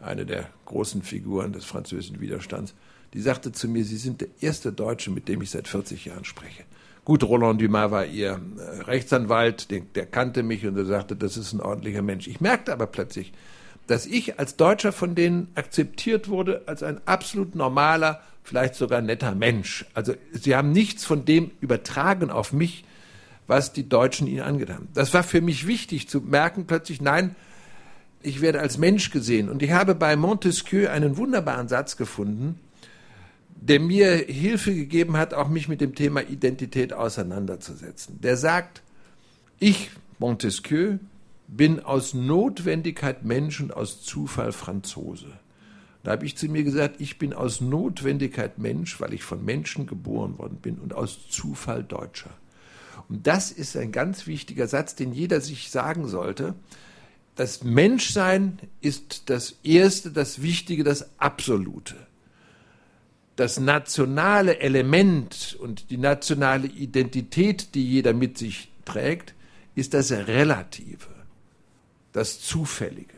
eine der großen Figuren des französischen Widerstands, die sagte zu mir, Sie sind der erste Deutsche, mit dem ich seit 40 Jahren spreche. Gut, Roland Dumas war ihr äh, Rechtsanwalt, der, der kannte mich und er sagte, das ist ein ordentlicher Mensch. Ich merkte aber plötzlich, dass ich als Deutscher von denen akzeptiert wurde als ein absolut normaler, vielleicht sogar netter Mensch. Also sie haben nichts von dem übertragen auf mich, was die Deutschen ihnen angetan haben. Das war für mich wichtig zu merken, plötzlich, nein, ich werde als Mensch gesehen. Und ich habe bei Montesquieu einen wunderbaren Satz gefunden, der mir Hilfe gegeben hat, auch mich mit dem Thema Identität auseinanderzusetzen. Der sagt, ich, Montesquieu, bin aus Notwendigkeit Mensch und aus Zufall Franzose. Da habe ich zu mir gesagt, ich bin aus Notwendigkeit Mensch, weil ich von Menschen geboren worden bin und aus Zufall Deutscher. Und das ist ein ganz wichtiger Satz, den jeder sich sagen sollte. Das Menschsein ist das Erste, das Wichtige, das Absolute. Das nationale Element und die nationale Identität, die jeder mit sich trägt, ist das Relative, das Zufällige.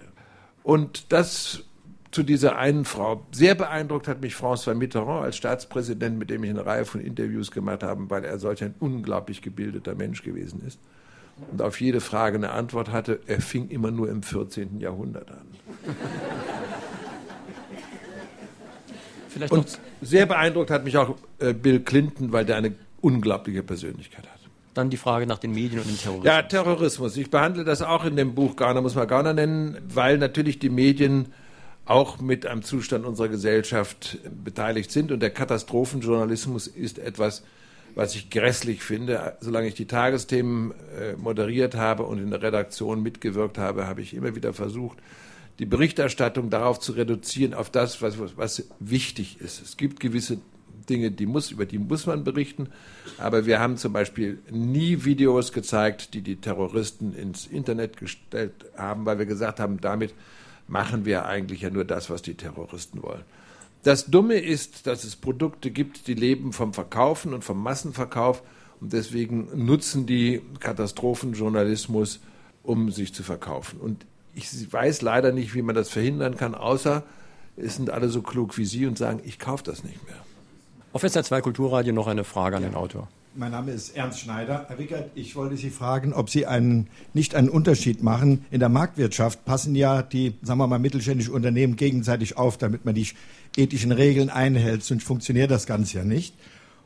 Und das zu dieser einen Frau. Sehr beeindruckt hat mich François Mitterrand als Staatspräsident, mit dem ich eine Reihe von Interviews gemacht habe, weil er solch ein unglaublich gebildeter Mensch gewesen ist und auf jede Frage eine Antwort hatte. Er fing immer nur im 14. Jahrhundert an. Vielleicht und sehr beeindruckt hat mich auch äh, Bill Clinton, weil der eine unglaubliche Persönlichkeit hat. Dann die Frage nach den Medien und dem Terrorismus. Ja, Terrorismus. Ich behandle das auch in dem Buch Gauner, muss man Gauner nennen, weil natürlich die Medien auch mit am Zustand unserer Gesellschaft beteiligt sind. Und der Katastrophenjournalismus ist etwas, was ich grässlich finde. Solange ich die Tagesthemen äh, moderiert habe und in der Redaktion mitgewirkt habe, habe ich immer wieder versucht, die Berichterstattung darauf zu reduzieren, auf das, was, was wichtig ist. Es gibt gewisse Dinge, die muss, über die muss man berichten. Aber wir haben zum Beispiel nie Videos gezeigt, die die Terroristen ins Internet gestellt haben, weil wir gesagt haben, damit machen wir eigentlich ja nur das, was die Terroristen wollen. Das Dumme ist, dass es Produkte gibt, die leben vom Verkaufen und vom Massenverkauf und deswegen nutzen die Katastrophenjournalismus, um sich zu verkaufen. Und ich weiß leider nicht, wie man das verhindern kann, außer es sind alle so klug wie Sie und sagen, ich kaufe das nicht mehr. Auf SR 2 Kulturradio noch eine Frage an ja. den Autor. Mein Name ist Ernst Schneider. Herr Wickert, ich wollte Sie fragen, ob Sie einen, nicht einen Unterschied machen. In der Marktwirtschaft passen ja die, sagen wir mal, mittelständischen Unternehmen gegenseitig auf, damit man die ethischen Regeln einhält. Sonst funktioniert das Ganze ja nicht.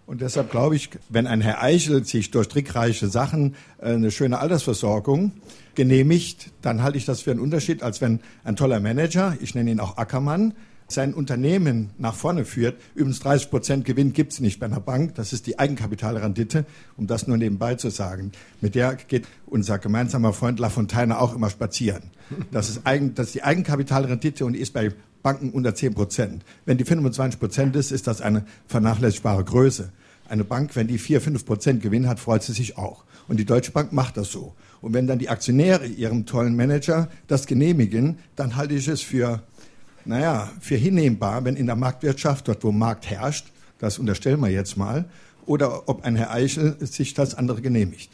Und deshalb glaube ich, wenn ein Herr Eichel sich durch trickreiche Sachen äh, eine schöne Altersversorgung genehmigt, dann halte ich das für einen Unterschied, als wenn ein toller Manager, ich nenne ihn auch Ackermann, sein Unternehmen nach vorne führt. Übrigens 30 Prozent Gewinn gibt es nicht bei einer Bank. Das ist die Eigenkapitalrendite, um das nur nebenbei zu sagen. Mit der geht unser gemeinsamer Freund Lafontaine auch immer spazieren. Das ist, Eigen, das ist die Eigenkapitalrendite und die ist bei Banken unter 10 Prozent. Wenn die 25 Prozent ist, ist das eine vernachlässigbare Größe. Eine Bank, wenn die 4, 5 Prozent Gewinn hat, freut sie sich auch. Und die Deutsche Bank macht das so. Und wenn dann die Aktionäre ihrem tollen Manager das genehmigen, dann halte ich es für naja, für hinnehmbar, wenn in der Marktwirtschaft, dort wo Markt herrscht, das unterstellen wir jetzt mal, oder ob ein Herr Eichel sich das andere genehmigt.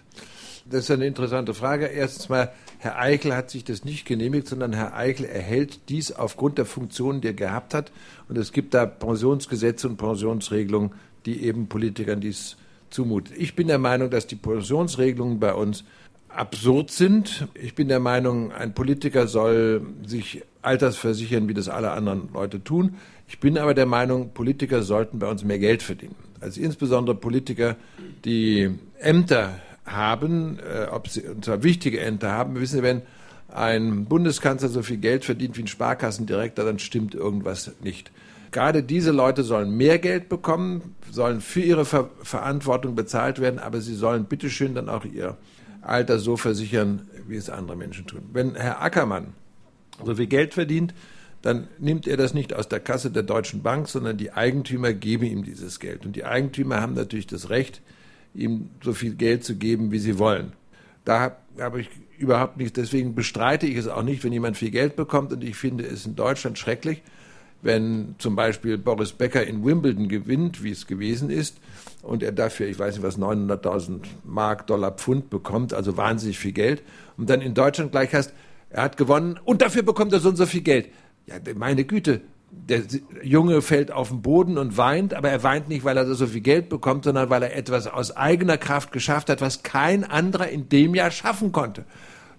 Das ist eine interessante Frage. Erstens mal, Herr Eichel hat sich das nicht genehmigt, sondern Herr Eichel erhält dies aufgrund der Funktionen, die er gehabt hat. Und es gibt da Pensionsgesetze und Pensionsregelungen, die eben Politikern dies zumuten. Ich bin der Meinung, dass die Pensionsregelungen bei uns absurd sind. Ich bin der Meinung, ein Politiker soll sich altersversichern, wie das alle anderen Leute tun. Ich bin aber der Meinung, Politiker sollten bei uns mehr Geld verdienen. Also insbesondere Politiker, die Ämter haben, äh, ob sie, und zwar wichtige Ämter haben, wissen Sie, wenn ein Bundeskanzler so viel Geld verdient wie ein Sparkassendirektor, dann stimmt irgendwas nicht. Gerade diese Leute sollen mehr Geld bekommen, sollen für ihre Ver Verantwortung bezahlt werden, aber sie sollen bitteschön dann auch ihr Alter so versichern, wie es andere Menschen tun. Wenn Herr Ackermann so viel Geld verdient, dann nimmt er das nicht aus der Kasse der Deutschen Bank, sondern die Eigentümer geben ihm dieses Geld. Und die Eigentümer haben natürlich das Recht, ihm so viel Geld zu geben, wie sie wollen. Da habe ich überhaupt nichts, deswegen bestreite ich es auch nicht, wenn jemand viel Geld bekommt. Und ich finde es in Deutschland schrecklich, wenn zum Beispiel Boris Becker in Wimbledon gewinnt, wie es gewesen ist, und er dafür, ich weiß nicht was, 900.000 Mark, Dollar, Pfund bekommt, also wahnsinnig viel Geld, und dann in Deutschland gleich heißt, er hat gewonnen und dafür bekommt er so und so viel Geld. Ja, meine Güte, der Junge fällt auf den Boden und weint, aber er weint nicht, weil er so viel Geld bekommt, sondern weil er etwas aus eigener Kraft geschafft hat, was kein anderer in dem Jahr schaffen konnte.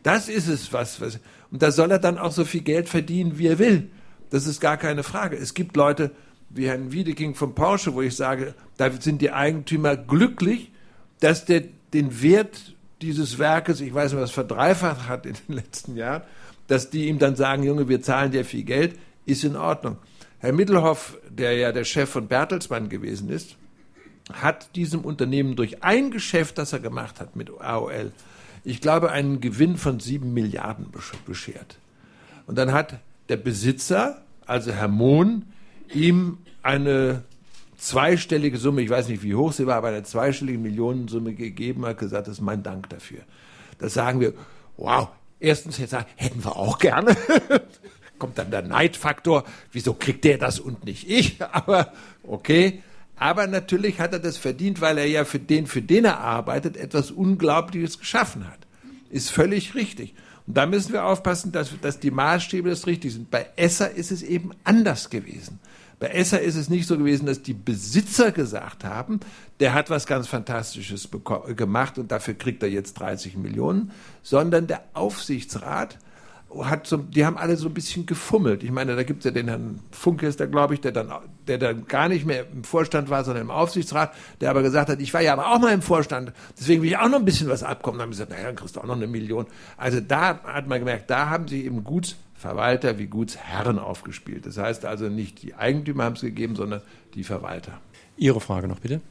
Das ist es, was, was und da soll er dann auch so viel Geld verdienen, wie er will. Das ist gar keine Frage. Es gibt Leute wie Herrn Wiedeking von Porsche, wo ich sage, da sind die Eigentümer glücklich, dass der den Wert dieses Werkes, ich weiß nicht, was verdreifacht hat in den letzten Jahren, dass die ihm dann sagen, Junge, wir zahlen dir viel Geld, ist in Ordnung. Herr Mittelhoff, der ja der Chef von Bertelsmann gewesen ist, hat diesem Unternehmen durch ein Geschäft, das er gemacht hat mit AOL, ich glaube, einen Gewinn von sieben Milliarden beschert. Und dann hat der Besitzer, also Herr Mohn, ihm eine zweistellige Summe, ich weiß nicht, wie hoch sie war, aber eine zweistellige Millionensumme gegeben hat, gesagt, das ist mein Dank dafür. Das sagen wir, wow, erstens jetzt sagen, hätten wir auch gerne. Kommt dann der Neidfaktor, wieso kriegt der das und nicht ich? Aber okay. Aber natürlich hat er das verdient, weil er ja für den, für den er arbeitet, etwas Unglaubliches geschaffen hat. Ist völlig richtig. Und da müssen wir aufpassen, dass, dass die Maßstäbe das richtig sind. Bei Esser ist es eben anders gewesen. Bei Esser ist es nicht so gewesen, dass die Besitzer gesagt haben, der hat was ganz Fantastisches gemacht und dafür kriegt er jetzt 30 Millionen, sondern der Aufsichtsrat hat so, die haben alle so ein bisschen gefummelt. Ich meine, da gibt es ja den Herrn Funke, ist da glaube ich, der dann, der dann gar nicht mehr im Vorstand war, sondern im Aufsichtsrat, der aber gesagt hat, ich war ja aber auch mal im Vorstand, deswegen will ich auch noch ein bisschen was abkommen. Dann haben sie gesagt, naja, dann kriegst du auch noch eine Million. Also da hat man gemerkt, da haben sie eben Gutsverwalter wie Gutsherren aufgespielt. Das heißt also nicht die Eigentümer haben es gegeben, sondern die Verwalter. Ihre Frage noch bitte.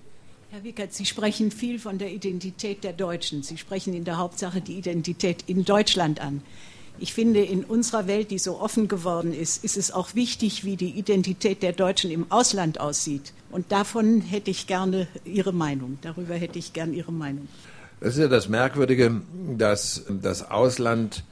Herr Wickert, Sie sprechen viel von der Identität der Deutschen. Sie sprechen in der Hauptsache die Identität in Deutschland an. Ich finde, in unserer Welt, die so offen geworden ist, ist es auch wichtig, wie die Identität der Deutschen im Ausland aussieht. Und davon hätte ich gerne Ihre Meinung. Darüber hätte ich gerne Ihre Meinung. Das ist ja das Merkwürdige, dass das Ausland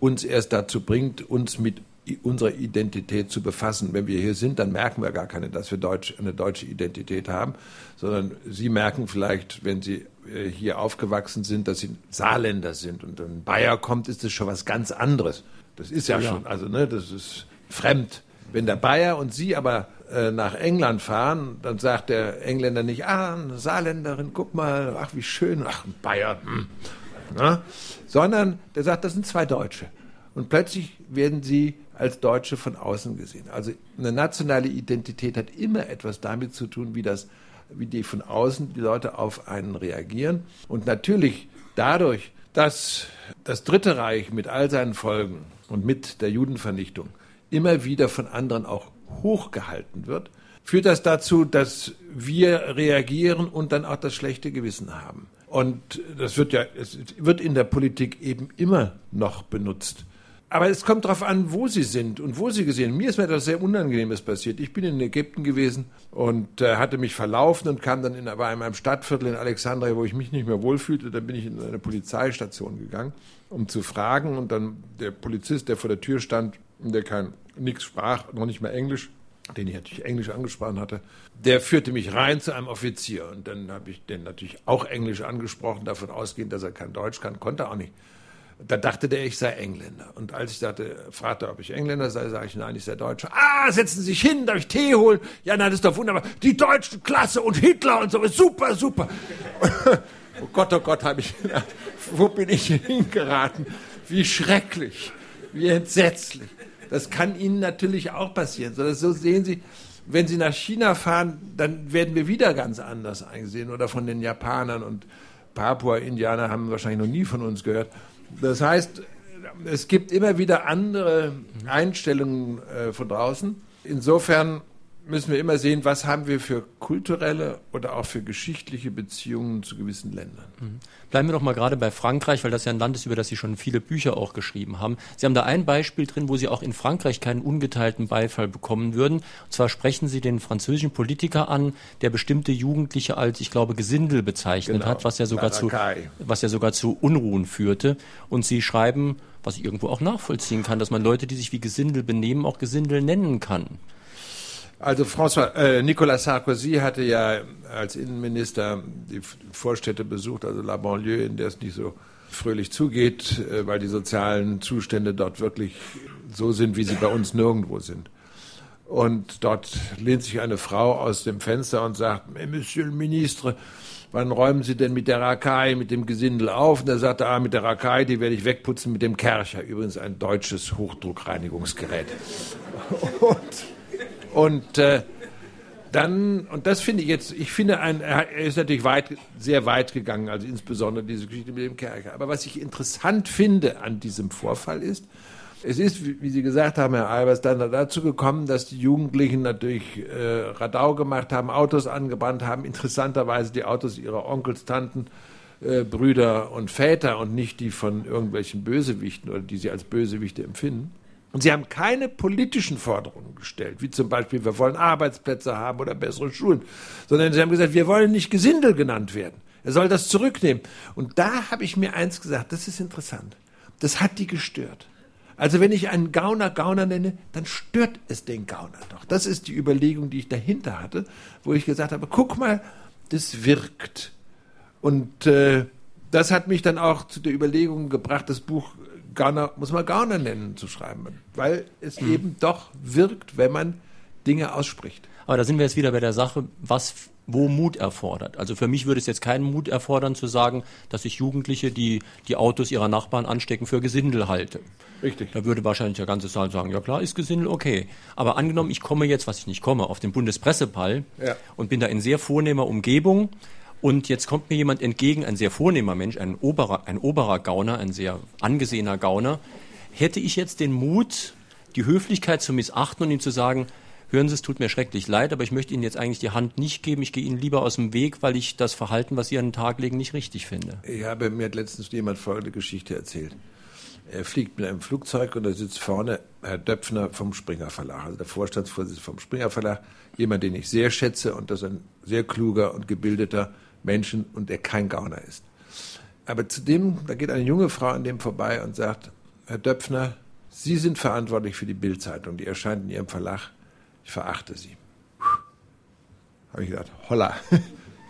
uns erst dazu bringt, uns mit unserer Identität zu befassen. Wenn wir hier sind, dann merken wir gar keine, dass wir Deutsch, eine deutsche Identität haben, sondern Sie merken vielleicht, wenn Sie hier aufgewachsen sind, dass Sie Saarländer sind und ein Bayer kommt, ist das schon was ganz anderes. Das ist ja, ja. schon, also ne, das ist fremd. Wenn der Bayer und Sie aber äh, nach England fahren, dann sagt der Engländer nicht, ah, eine Saarländerin, guck mal, ach wie schön, ach ein Bayer, hm. Na? sondern der sagt, das sind zwei Deutsche. Und plötzlich werden sie als Deutsche von außen gesehen. Also eine nationale Identität hat immer etwas damit zu tun, wie das, wie die von außen die Leute auf einen reagieren. Und natürlich dadurch, dass das Dritte Reich mit all seinen Folgen und mit der Judenvernichtung immer wieder von anderen auch hochgehalten wird, führt das dazu, dass wir reagieren und dann auch das schlechte Gewissen haben. Und das wird ja, es wird in der Politik eben immer noch benutzt. Aber es kommt darauf an, wo sie sind und wo sie gesehen. Mir ist mir etwas sehr Unangenehmes passiert. Ich bin in Ägypten gewesen und äh, hatte mich verlaufen und kam dann in, in einem Stadtviertel in Alexandria, wo ich mich nicht mehr wohlfühlte. Dann bin ich in eine Polizeistation gegangen, um zu fragen. Und dann der Polizist, der vor der Tür stand, der kein nichts sprach, noch nicht mehr Englisch, den ich natürlich Englisch angesprochen hatte, der führte mich rein zu einem Offizier. Und dann habe ich den natürlich auch Englisch angesprochen, davon ausgehend, dass er kein Deutsch kann, konnte er auch nicht. Da dachte der, ich sei Engländer. Und als ich sagte, fragte, ob ich Engländer sei, sage ich, nein, ich sei Deutscher. Ah, setzen Sie sich hin, darf ich Tee holen? Ja, nein, das ist doch wunderbar. Die deutsche Klasse und Hitler und so, super, super. oh Gott, oh Gott, habe ich gedacht, wo bin ich hingeraten? Wie schrecklich, wie entsetzlich. Das kann Ihnen natürlich auch passieren. So sehen Sie, wenn Sie nach China fahren, dann werden wir wieder ganz anders eingesehen oder von den Japanern und Papua-Indianer haben wahrscheinlich noch nie von uns gehört. Das heißt, es gibt immer wieder andere Einstellungen äh, von draußen. Insofern müssen wir immer sehen, was haben wir für kulturelle oder auch für geschichtliche Beziehungen zu gewissen Ländern. Mhm. Bleiben wir doch mal gerade bei Frankreich, weil das ja ein Land ist, über das Sie schon viele Bücher auch geschrieben haben. Sie haben da ein Beispiel drin, wo Sie auch in Frankreich keinen ungeteilten Beifall bekommen würden. Und zwar sprechen Sie den französischen Politiker an, der bestimmte Jugendliche als, ich glaube, Gesindel bezeichnet genau. hat, was ja sogar zu, was ja sogar zu Unruhen führte. Und Sie schreiben, was ich irgendwo auch nachvollziehen kann, dass man Leute, die sich wie Gesindel benehmen, auch Gesindel nennen kann. Also François, äh, Nicolas Sarkozy hatte ja als Innenminister die Vorstädte besucht, also La Banlieue, in der es nicht so fröhlich zugeht, äh, weil die sozialen Zustände dort wirklich so sind, wie sie bei uns nirgendwo sind. Und dort lehnt sich eine Frau aus dem Fenster und sagt, Monsieur le Ministre, wann räumen Sie denn mit der Rakai, mit dem Gesindel auf? Und er sagte, ah, mit der Rakai, die werde ich wegputzen mit dem Kercher. Übrigens ein deutsches Hochdruckreinigungsgerät. Und und äh, dann, und das finde ich jetzt, ich finde, ein, er ist natürlich weit, sehr weit gegangen, also insbesondere diese Geschichte mit dem Kerker. Aber was ich interessant finde an diesem Vorfall ist, es ist, wie Sie gesagt haben, Herr Albers, dann dazu gekommen, dass die Jugendlichen natürlich äh, Radau gemacht haben, Autos angebrannt haben, interessanterweise die Autos ihrer Onkels, Tanten, äh, Brüder und Väter und nicht die von irgendwelchen Bösewichten oder die sie als Bösewichte empfinden. Und sie haben keine politischen Forderungen gestellt, wie zum Beispiel, wir wollen Arbeitsplätze haben oder bessere Schulen, sondern sie haben gesagt, wir wollen nicht Gesindel genannt werden. Er soll das zurücknehmen. Und da habe ich mir eins gesagt, das ist interessant. Das hat die gestört. Also wenn ich einen Gauner Gauner nenne, dann stört es den Gauner doch. Das ist die Überlegung, die ich dahinter hatte, wo ich gesagt habe, guck mal, das wirkt. Und äh, das hat mich dann auch zu der Überlegung gebracht, das Buch Gauner muss man Gauner nennen zu schreiben, weil es mhm. eben doch wirkt, wenn man Dinge ausspricht. Aber da sind wir jetzt wieder bei der Sache, was wo Mut erfordert. Also für mich würde es jetzt keinen Mut erfordern zu sagen, dass ich Jugendliche, die die Autos ihrer Nachbarn anstecken, für Gesindel halte. Richtig. Da würde wahrscheinlich der ganze Saal sagen, ja klar, ist Gesindel okay. Aber angenommen, ich komme jetzt, was ich nicht komme, auf den Bundespressepall ja. und bin da in sehr vornehmer Umgebung und jetzt kommt mir jemand entgegen, ein sehr vornehmer Mensch, ein oberer, ein oberer Gauner, ein sehr angesehener Gauner. Hätte ich jetzt den Mut, die Höflichkeit zu missachten und ihm zu sagen, hören Sie, es tut mir schrecklich leid, aber ich möchte Ihnen jetzt eigentlich die Hand nicht geben. Ich gehe Ihnen lieber aus dem Weg, weil ich das Verhalten, was Sie an den Tag legen, nicht richtig finde. Ich habe mir letztens jemand folgende Geschichte erzählt. Er fliegt mit einem Flugzeug und da sitzt vorne Herr Döpfner vom Springer Verlag, also der Vorstandsvorsitzende vom Springer Verlag, jemand, den ich sehr schätze und das ist ein sehr kluger und gebildeter Mensch und der kein Gauner ist. Aber zudem, da geht eine junge Frau an dem vorbei und sagt, Herr Döpfner, Sie sind verantwortlich für die Bildzeitung, die erscheint in Ihrem Verlag. Ich verachte sie. Habe ich gedacht, holla.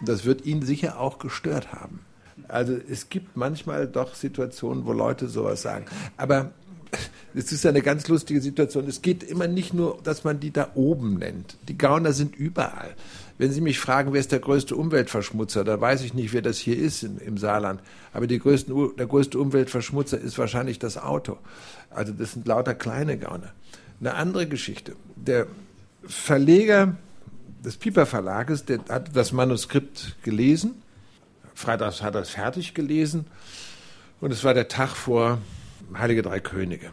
Das wird ihn sicher auch gestört haben. Also es gibt manchmal doch Situationen, wo Leute sowas sagen. Aber es ist eine ganz lustige Situation. Es geht immer nicht nur, dass man die da oben nennt. Die Gauner sind überall. Wenn Sie mich fragen, wer ist der größte Umweltverschmutzer, da weiß ich nicht, wer das hier ist in, im Saarland. Aber größten, der größte Umweltverschmutzer ist wahrscheinlich das Auto. Also das sind lauter kleine Gauner. Eine andere Geschichte. Der Verleger des Piper Verlages, der hat das Manuskript gelesen. Freitags hat er es fertig gelesen. Und es war der Tag vor Heilige Drei Könige.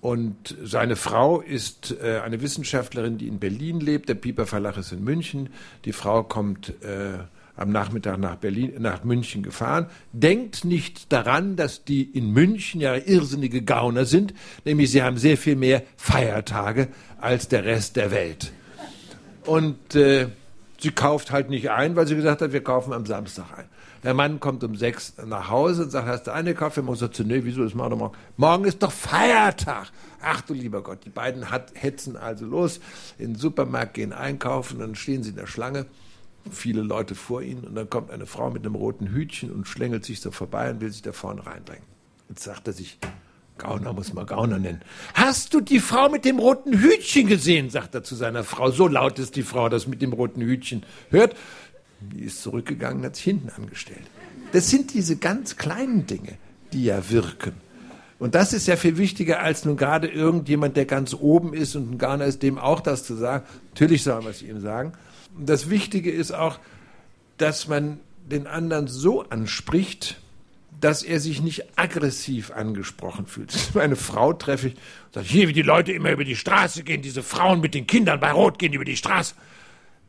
Und seine Frau ist äh, eine Wissenschaftlerin, die in Berlin lebt. Der Piper Verlag ist in München. Die Frau kommt äh, am Nachmittag nach Berlin, nach München gefahren, denkt nicht daran, dass die in München ja irrsinnige Gauner sind, nämlich sie haben sehr viel mehr Feiertage als der Rest der Welt. Und äh, sie kauft halt nicht ein, weil sie gesagt hat, wir kaufen am Samstag ein. Der Mann kommt um sechs nach Hause und sagt, hast du eine Kaffee? Er zu, nee, wieso ist morgen? Morgen Morgen ist doch Feiertag. Ach du lieber Gott, die beiden hat, hetzen also los in den Supermarkt, gehen einkaufen, dann stehen sie in der Schlange viele Leute vor ihnen und dann kommt eine Frau mit einem roten Hütchen und schlängelt sich so vorbei und will sich da vorne reindrängen. Jetzt sagt er sich, Gauner muss man Gauner nennen. Hast du die Frau mit dem roten Hütchen gesehen? sagt er zu seiner Frau. So laut ist die Frau, das mit dem roten Hütchen hört. Die ist zurückgegangen, hat sich hinten angestellt. Das sind diese ganz kleinen Dinge, die ja wirken. Und das ist ja viel wichtiger als nun gerade irgendjemand, der ganz oben ist und ein Gauner ist, dem auch das zu sagen. Natürlich soll man es ihm sagen das Wichtige ist auch, dass man den anderen so anspricht, dass er sich nicht aggressiv angesprochen fühlt. Eine Frau treffe ich und sage, hier, wie die Leute immer über die Straße gehen, diese Frauen mit den Kindern bei Rot gehen über die Straße.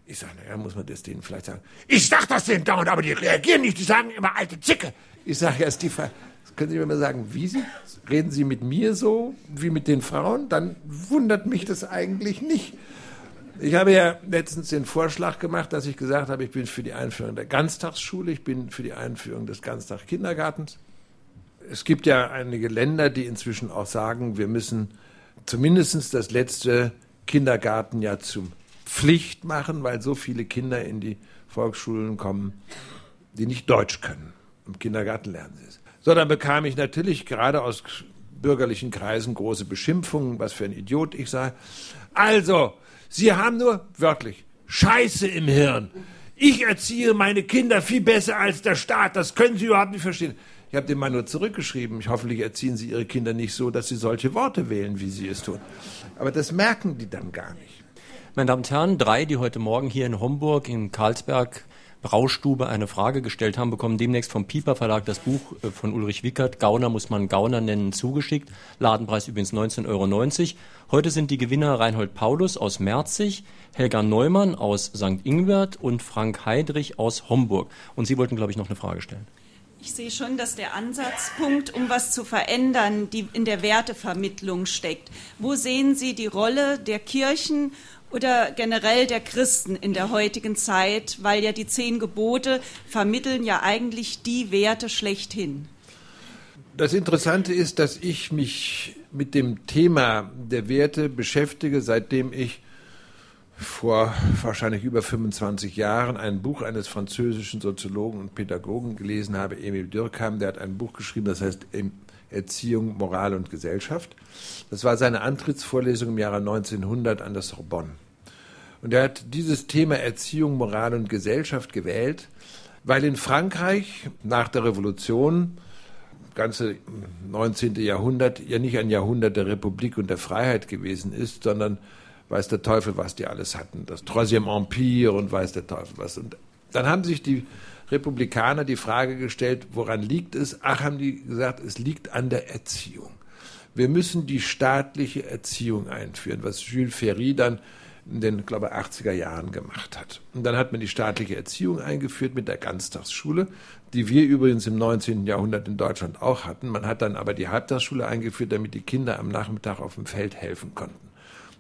Ich sage, naja, muss man das denen vielleicht sagen. Ich sag das denen dauernd, aber die reagieren nicht, die sagen immer alte Zicke. Ich sage, erst die Frage, können Sie mir mal sagen, wie Sie? Reden Sie mit mir so wie mit den Frauen? Dann wundert mich das eigentlich nicht. Ich habe ja letztens den Vorschlag gemacht, dass ich gesagt habe, ich bin für die Einführung der Ganztagsschule, ich bin für die Einführung des Ganztagskindergartens. Es gibt ja einige Länder, die inzwischen auch sagen, wir müssen zumindest das letzte Kindergartenjahr zum Pflicht machen, weil so viele Kinder in die Volksschulen kommen, die nicht Deutsch können. Im Kindergarten lernen sie es. So, dann bekam ich natürlich gerade aus bürgerlichen Kreisen große Beschimpfungen, was für ein Idiot ich sei. Also, Sie haben nur, wörtlich, Scheiße im Hirn. Ich erziehe meine Kinder viel besser als der Staat. Das können Sie überhaupt nicht verstehen. Ich habe dem mal nur zurückgeschrieben. Ich hoffentlich erziehen Sie Ihre Kinder nicht so, dass sie solche Worte wählen, wie Sie es tun. Aber das merken die dann gar nicht. Meine Damen und Herren, drei, die heute Morgen hier in Homburg, in Karlsberg Braustube eine Frage gestellt haben, bekommen demnächst vom Pieper Verlag das Buch äh, von Ulrich Wickert, Gauner muss man Gauner nennen, zugeschickt. Ladenpreis übrigens 19,90 Euro. Heute sind die Gewinner Reinhold Paulus aus Merzig, Helga Neumann aus St. Ingbert und Frank Heidrich aus Homburg. Und Sie wollten, glaube ich, noch eine Frage stellen. Ich sehe schon, dass der Ansatzpunkt, um was zu verändern, die in der Wertevermittlung steckt. Wo sehen Sie die Rolle der Kirchen oder generell der Christen in der heutigen Zeit, weil ja die zehn Gebote vermitteln ja eigentlich die Werte schlechthin. Das Interessante ist, dass ich mich mit dem Thema der Werte beschäftige, seitdem ich vor wahrscheinlich über 25 Jahren ein Buch eines französischen Soziologen und Pädagogen gelesen habe, Emil Dürkheim, der hat ein Buch geschrieben, das heißt Erziehung, Moral und Gesellschaft. Das war seine Antrittsvorlesung im Jahre 1900 an der Sorbonne. Und er hat dieses Thema Erziehung, Moral und Gesellschaft gewählt, weil in Frankreich nach der Revolution ganze 19. Jahrhundert ja nicht ein Jahrhundert der Republik und der Freiheit gewesen ist, sondern weiß der Teufel, was die alles hatten. Das Troisième Empire und weiß der Teufel was. Und dann haben sich die Republikaner die Frage gestellt, woran liegt es? Ach, haben die gesagt, es liegt an der Erziehung. Wir müssen die staatliche Erziehung einführen, was Jules Ferry dann in den, glaube ich, 80er Jahren gemacht hat. Und dann hat man die staatliche Erziehung eingeführt mit der Ganztagsschule, die wir übrigens im 19. Jahrhundert in Deutschland auch hatten. Man hat dann aber die Halbtagsschule eingeführt, damit die Kinder am Nachmittag auf dem Feld helfen konnten.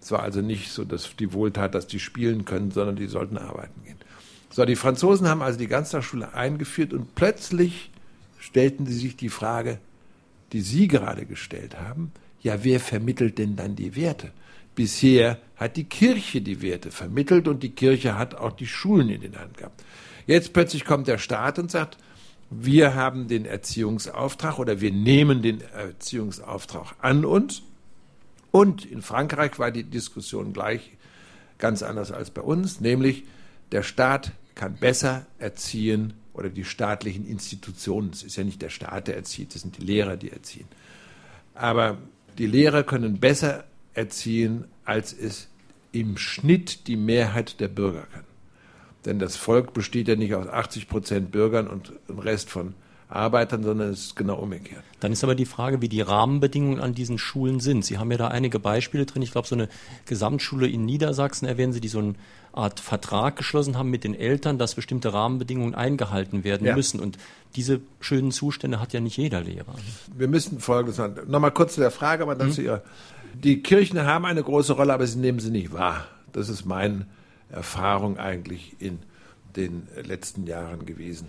Es war also nicht so, dass die Wohltat, dass die spielen können, sondern die sollten arbeiten gehen. So, die Franzosen haben also die Ganztagsschule eingeführt und plötzlich stellten sie sich die Frage, die Sie gerade gestellt haben, ja, wer vermittelt denn dann die Werte? Bisher hat die Kirche die Werte vermittelt und die Kirche hat auch die Schulen in den Hand gehabt. Jetzt plötzlich kommt der Staat und sagt, wir haben den Erziehungsauftrag oder wir nehmen den Erziehungsauftrag an uns. Und in Frankreich war die Diskussion gleich ganz anders als bei uns, nämlich der Staat kann besser erziehen oder die staatlichen Institutionen. Es ist ja nicht der Staat, der erzieht, es sind die Lehrer, die erziehen. Aber die Lehrer können besser erziehen, als es im Schnitt die Mehrheit der Bürger kann. Denn das Volk besteht ja nicht aus 80 Prozent Bürgern und dem Rest von Arbeitern, sondern es ist genau umgekehrt. Dann ist aber die Frage, wie die Rahmenbedingungen an diesen Schulen sind. Sie haben ja da einige Beispiele drin. Ich glaube, so eine Gesamtschule in Niedersachsen erwähnen Sie, die so eine Art Vertrag geschlossen haben mit den Eltern, dass bestimmte Rahmenbedingungen eingehalten werden ja. müssen. Und diese schönen Zustände hat ja nicht jeder Lehrer. Wir müssen Folgendes sagen. Nochmal kurz zu der Frage, aber dann mhm. zu Ihrer. Die Kirchen haben eine große Rolle, aber sie nehmen sie nicht wahr. Das ist meine Erfahrung eigentlich in den letzten Jahren gewesen.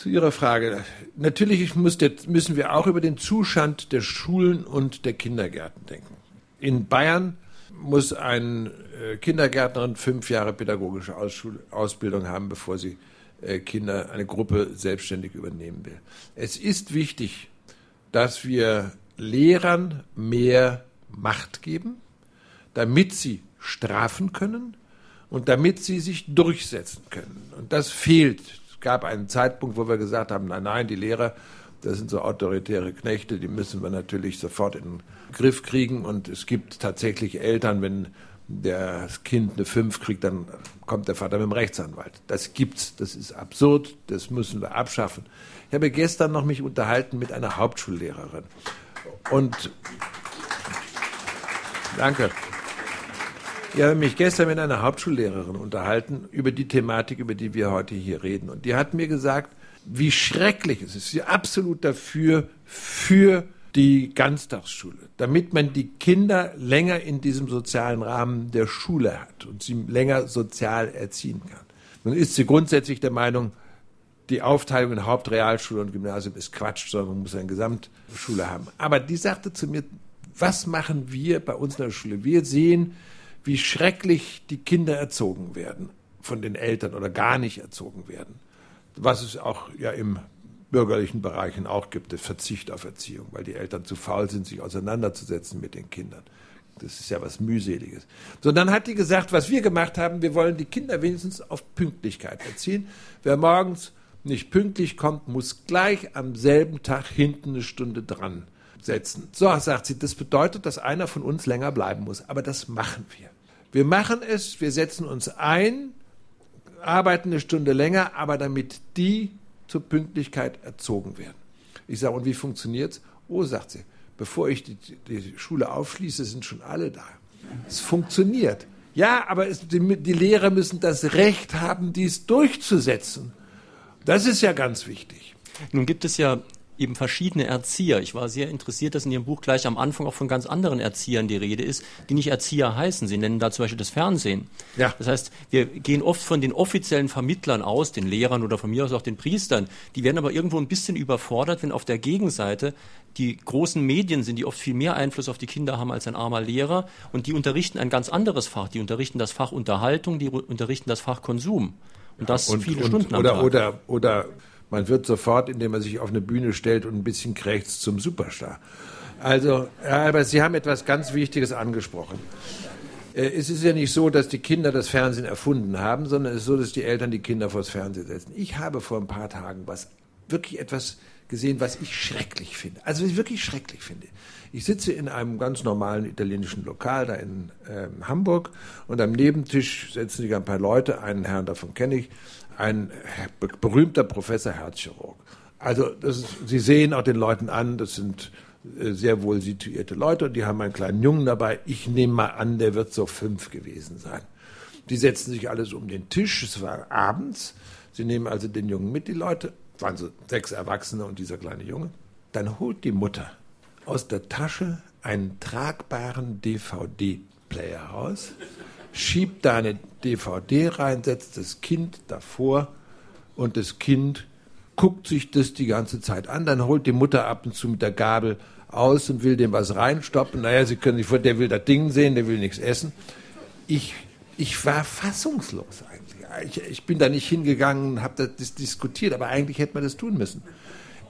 Zu Ihrer Frage. Natürlich müssen wir auch über den Zustand der Schulen und der Kindergärten denken. In Bayern muss ein äh, Kindergärtnerin fünf Jahre pädagogische Ausbildung haben, bevor sie äh, Kinder, eine Gruppe selbstständig übernehmen will. Es ist wichtig, dass wir Lehrern mehr Macht geben, damit sie strafen können und damit sie sich durchsetzen können. Und das fehlt gab einen Zeitpunkt, wo wir gesagt haben, nein, nein, die Lehrer, das sind so autoritäre Knechte, die müssen wir natürlich sofort in den Griff kriegen. Und es gibt tatsächlich Eltern, wenn das Kind eine 5 kriegt, dann kommt der Vater mit dem Rechtsanwalt. Das gibt's, das ist absurd, das müssen wir abschaffen. Ich habe gestern noch mich unterhalten mit einer Hauptschullehrerin. Und danke. Ich habe mich gestern mit einer Hauptschullehrerin unterhalten über die Thematik, über die wir heute hier reden. Und die hat mir gesagt, wie schrecklich es ist. Sie ist absolut dafür, für die Ganztagsschule, damit man die Kinder länger in diesem sozialen Rahmen der Schule hat und sie länger sozial erziehen kann. Nun ist sie grundsätzlich der Meinung, die Aufteilung in Hauptrealschule und Gymnasium ist Quatsch, sondern man muss eine Gesamtschule haben. Aber die sagte zu mir, was machen wir bei uns in der Schule? Wir sehen, wie schrecklich die Kinder erzogen werden von den Eltern oder gar nicht erzogen werden. Was es auch ja im bürgerlichen Bereichen auch gibt, der Verzicht auf Erziehung, weil die Eltern zu faul sind, sich auseinanderzusetzen mit den Kindern. Das ist ja was mühseliges. So, dann hat die gesagt, was wir gemacht haben, wir wollen die Kinder wenigstens auf Pünktlichkeit erziehen. Wer morgens nicht pünktlich kommt, muss gleich am selben Tag hinten eine Stunde dran setzen. So, sagt sie, das bedeutet, dass einer von uns länger bleiben muss. Aber das machen wir. Wir machen es, wir setzen uns ein, arbeiten eine Stunde länger, aber damit die zur Pünktlichkeit erzogen werden. Ich sage, und wie funktioniert es? Oh, sagt sie, bevor ich die, die, Schule aufschließe, sind schon alle da. Es funktioniert. Ja, aber es, die, die Lehrer müssen das Recht haben, dies durchzusetzen. Das ist ja ganz wichtig. Nun gibt es ja eben verschiedene Erzieher. Ich war sehr interessiert, dass in Ihrem Buch gleich am Anfang auch von ganz anderen Erziehern die Rede ist, die nicht Erzieher heißen. Sie nennen da zum Beispiel das Fernsehen. Ja. Das heißt, wir gehen oft von den offiziellen Vermittlern aus, den Lehrern oder von mir aus auch den Priestern. Die werden aber irgendwo ein bisschen überfordert, wenn auf der Gegenseite die großen Medien sind, die oft viel mehr Einfluss auf die Kinder haben als ein armer Lehrer. Und die unterrichten ein ganz anderes Fach. Die unterrichten das Fach Unterhaltung, die unterrichten das Fach Konsum. Und das und, viele und, Stunden am oder, Tag. Oder, oder Man wird sofort, indem man sich auf eine Bühne stellt und ein bisschen krächzt, zum Superstar. Also, aber Sie haben etwas ganz Wichtiges angesprochen. Äh, es ist ja nicht so, dass die Kinder das Fernsehen erfunden haben, sondern es ist so, dass die Eltern die Kinder vors Fernsehen setzen. Ich habe vor ein paar Tagen was, wirklich etwas gesehen, was ich schrecklich finde. Also was ich wirklich schrecklich finde. Ich sitze in einem ganz normalen italienischen Lokal da in äh, Hamburg und am Nebentisch setzen sich ein paar Leute, einen Herrn davon kenne ich, ein berühmter Professor Herzchirurg. Also ist, Sie sehen auch den Leuten an, das sind äh, sehr wohl situierte Leute und die haben einen kleinen Jungen dabei. Ich nehme mal an, der wird so fünf gewesen sein. Die setzen sich alles um den Tisch, es war abends. Sie nehmen also den Jungen mit, die Leute, waren so sechs Erwachsene und dieser kleine Junge. Dann holt die Mutter aus der Tasche einen tragbaren DVD-Player raus, schiebt da eine DVD rein, setzt das Kind davor und das Kind guckt sich das die ganze Zeit an, dann holt die Mutter ab und zu mit der Gabel aus und will dem was reinstoppen. Naja, Sie können sich vor, der will das Ding sehen, der will nichts essen. Ich, ich war fassungslos eigentlich. Ich, ich bin da nicht hingegangen habe das diskutiert, aber eigentlich hätte man das tun müssen.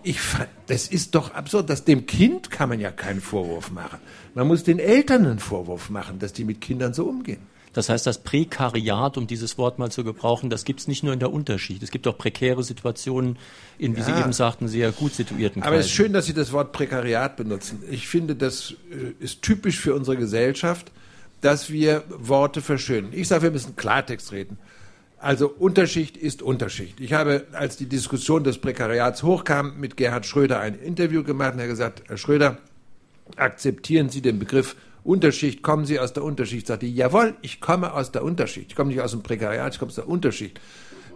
Ich, das ist doch absurd. Dass dem Kind kann man ja keinen Vorwurf machen. Man muss den Eltern einen Vorwurf machen, dass die mit Kindern so umgehen. Das heißt, das Prekariat, um dieses Wort mal zu gebrauchen, das gibt es nicht nur in der Unterschicht. Es gibt auch prekäre Situationen in, wie ja. Sie eben sagten, sehr gut situierten Kreisen. Aber es ist schön, dass Sie das Wort Prekariat benutzen. Ich finde, das äh, ist typisch für unsere Gesellschaft, dass wir Worte verschönen. Ich sage, wir müssen Klartext reden. Also Unterschicht ist Unterschicht. Ich habe, als die Diskussion des Prekariats hochkam, mit Gerhard Schröder ein Interview gemacht und er hat gesagt, Herr Schröder, akzeptieren Sie den Begriff Unterschicht, kommen Sie aus der Unterschicht? Sagte ich, jawohl, ich komme aus der Unterschicht. Ich komme nicht aus dem Prekariat, ich komme aus der Unterschicht.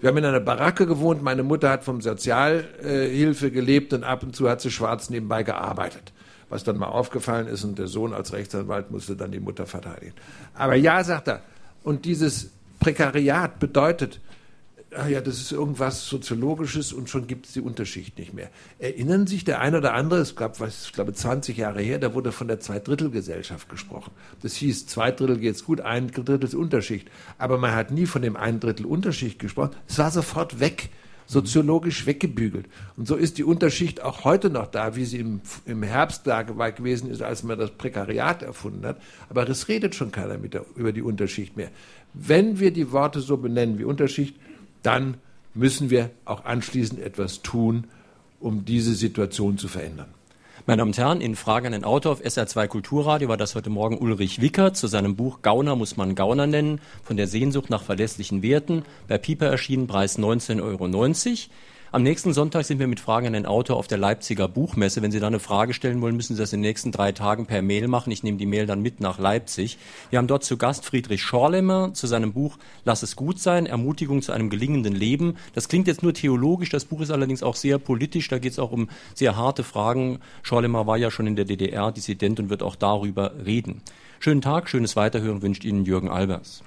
Wir haben in einer Baracke gewohnt, meine Mutter hat vom Sozialhilfe gelebt und ab und zu hat sie schwarz nebenbei gearbeitet. Was dann mal aufgefallen ist und der Sohn als Rechtsanwalt musste dann die Mutter verteidigen. Aber ja, sagt er, und dieses Prekariat bedeutet, ah ja, das ist irgendwas Soziologisches und schon gibt es die Unterschicht nicht mehr. Erinnern sich der eine oder andere, es gab, was, ich glaube, 20 Jahre her, da wurde von der Zweidrittelgesellschaft gesprochen. Das hieß, zwei Drittel geht's gut, ein Drittel ist Unterschicht. Aber man hat nie von dem einen Drittel Unterschicht gesprochen. Es war sofort weg soziologisch weggebügelt. Und so ist die Unterschicht auch heute noch da, wie sie im, im Herbst da gewesen ist, als man das Prekariat erfunden hat. Aber es redet schon keiner der, über die Unterschicht mehr. Wenn wir die Worte so benennen wie Unterschicht, dann müssen wir auch anschließend etwas tun, um diese Situation zu verändern. Meine Damen und Herren, in Frage an den Autor auf SR2 Kulturradio war das heute Morgen Ulrich Wickert zu seinem Buch Gauner muss man Gauner nennen, von der Sehnsucht nach verlässlichen Werten. Bei Pieper erschienen, Preis 19,90 Euro. Am nächsten Sonntag sind wir mit Fragen an den Autor auf der Leipziger Buchmesse. Wenn Sie da eine Frage stellen wollen, müssen Sie das in den nächsten drei Tagen per Mail machen. Ich nehme die Mail dann mit nach Leipzig. Wir haben dort zu Gast Friedrich Schorlemmer zu seinem Buch Lass es gut sein, Ermutigung zu einem gelingenden Leben. Das klingt jetzt nur theologisch, das Buch ist allerdings auch sehr politisch. Da geht es auch um sehr harte Fragen. Schorlemmer war ja schon in der DDR Dissident und wird auch darüber reden. Schönen Tag, schönes Weiterhören wünscht Ihnen Jürgen Albers.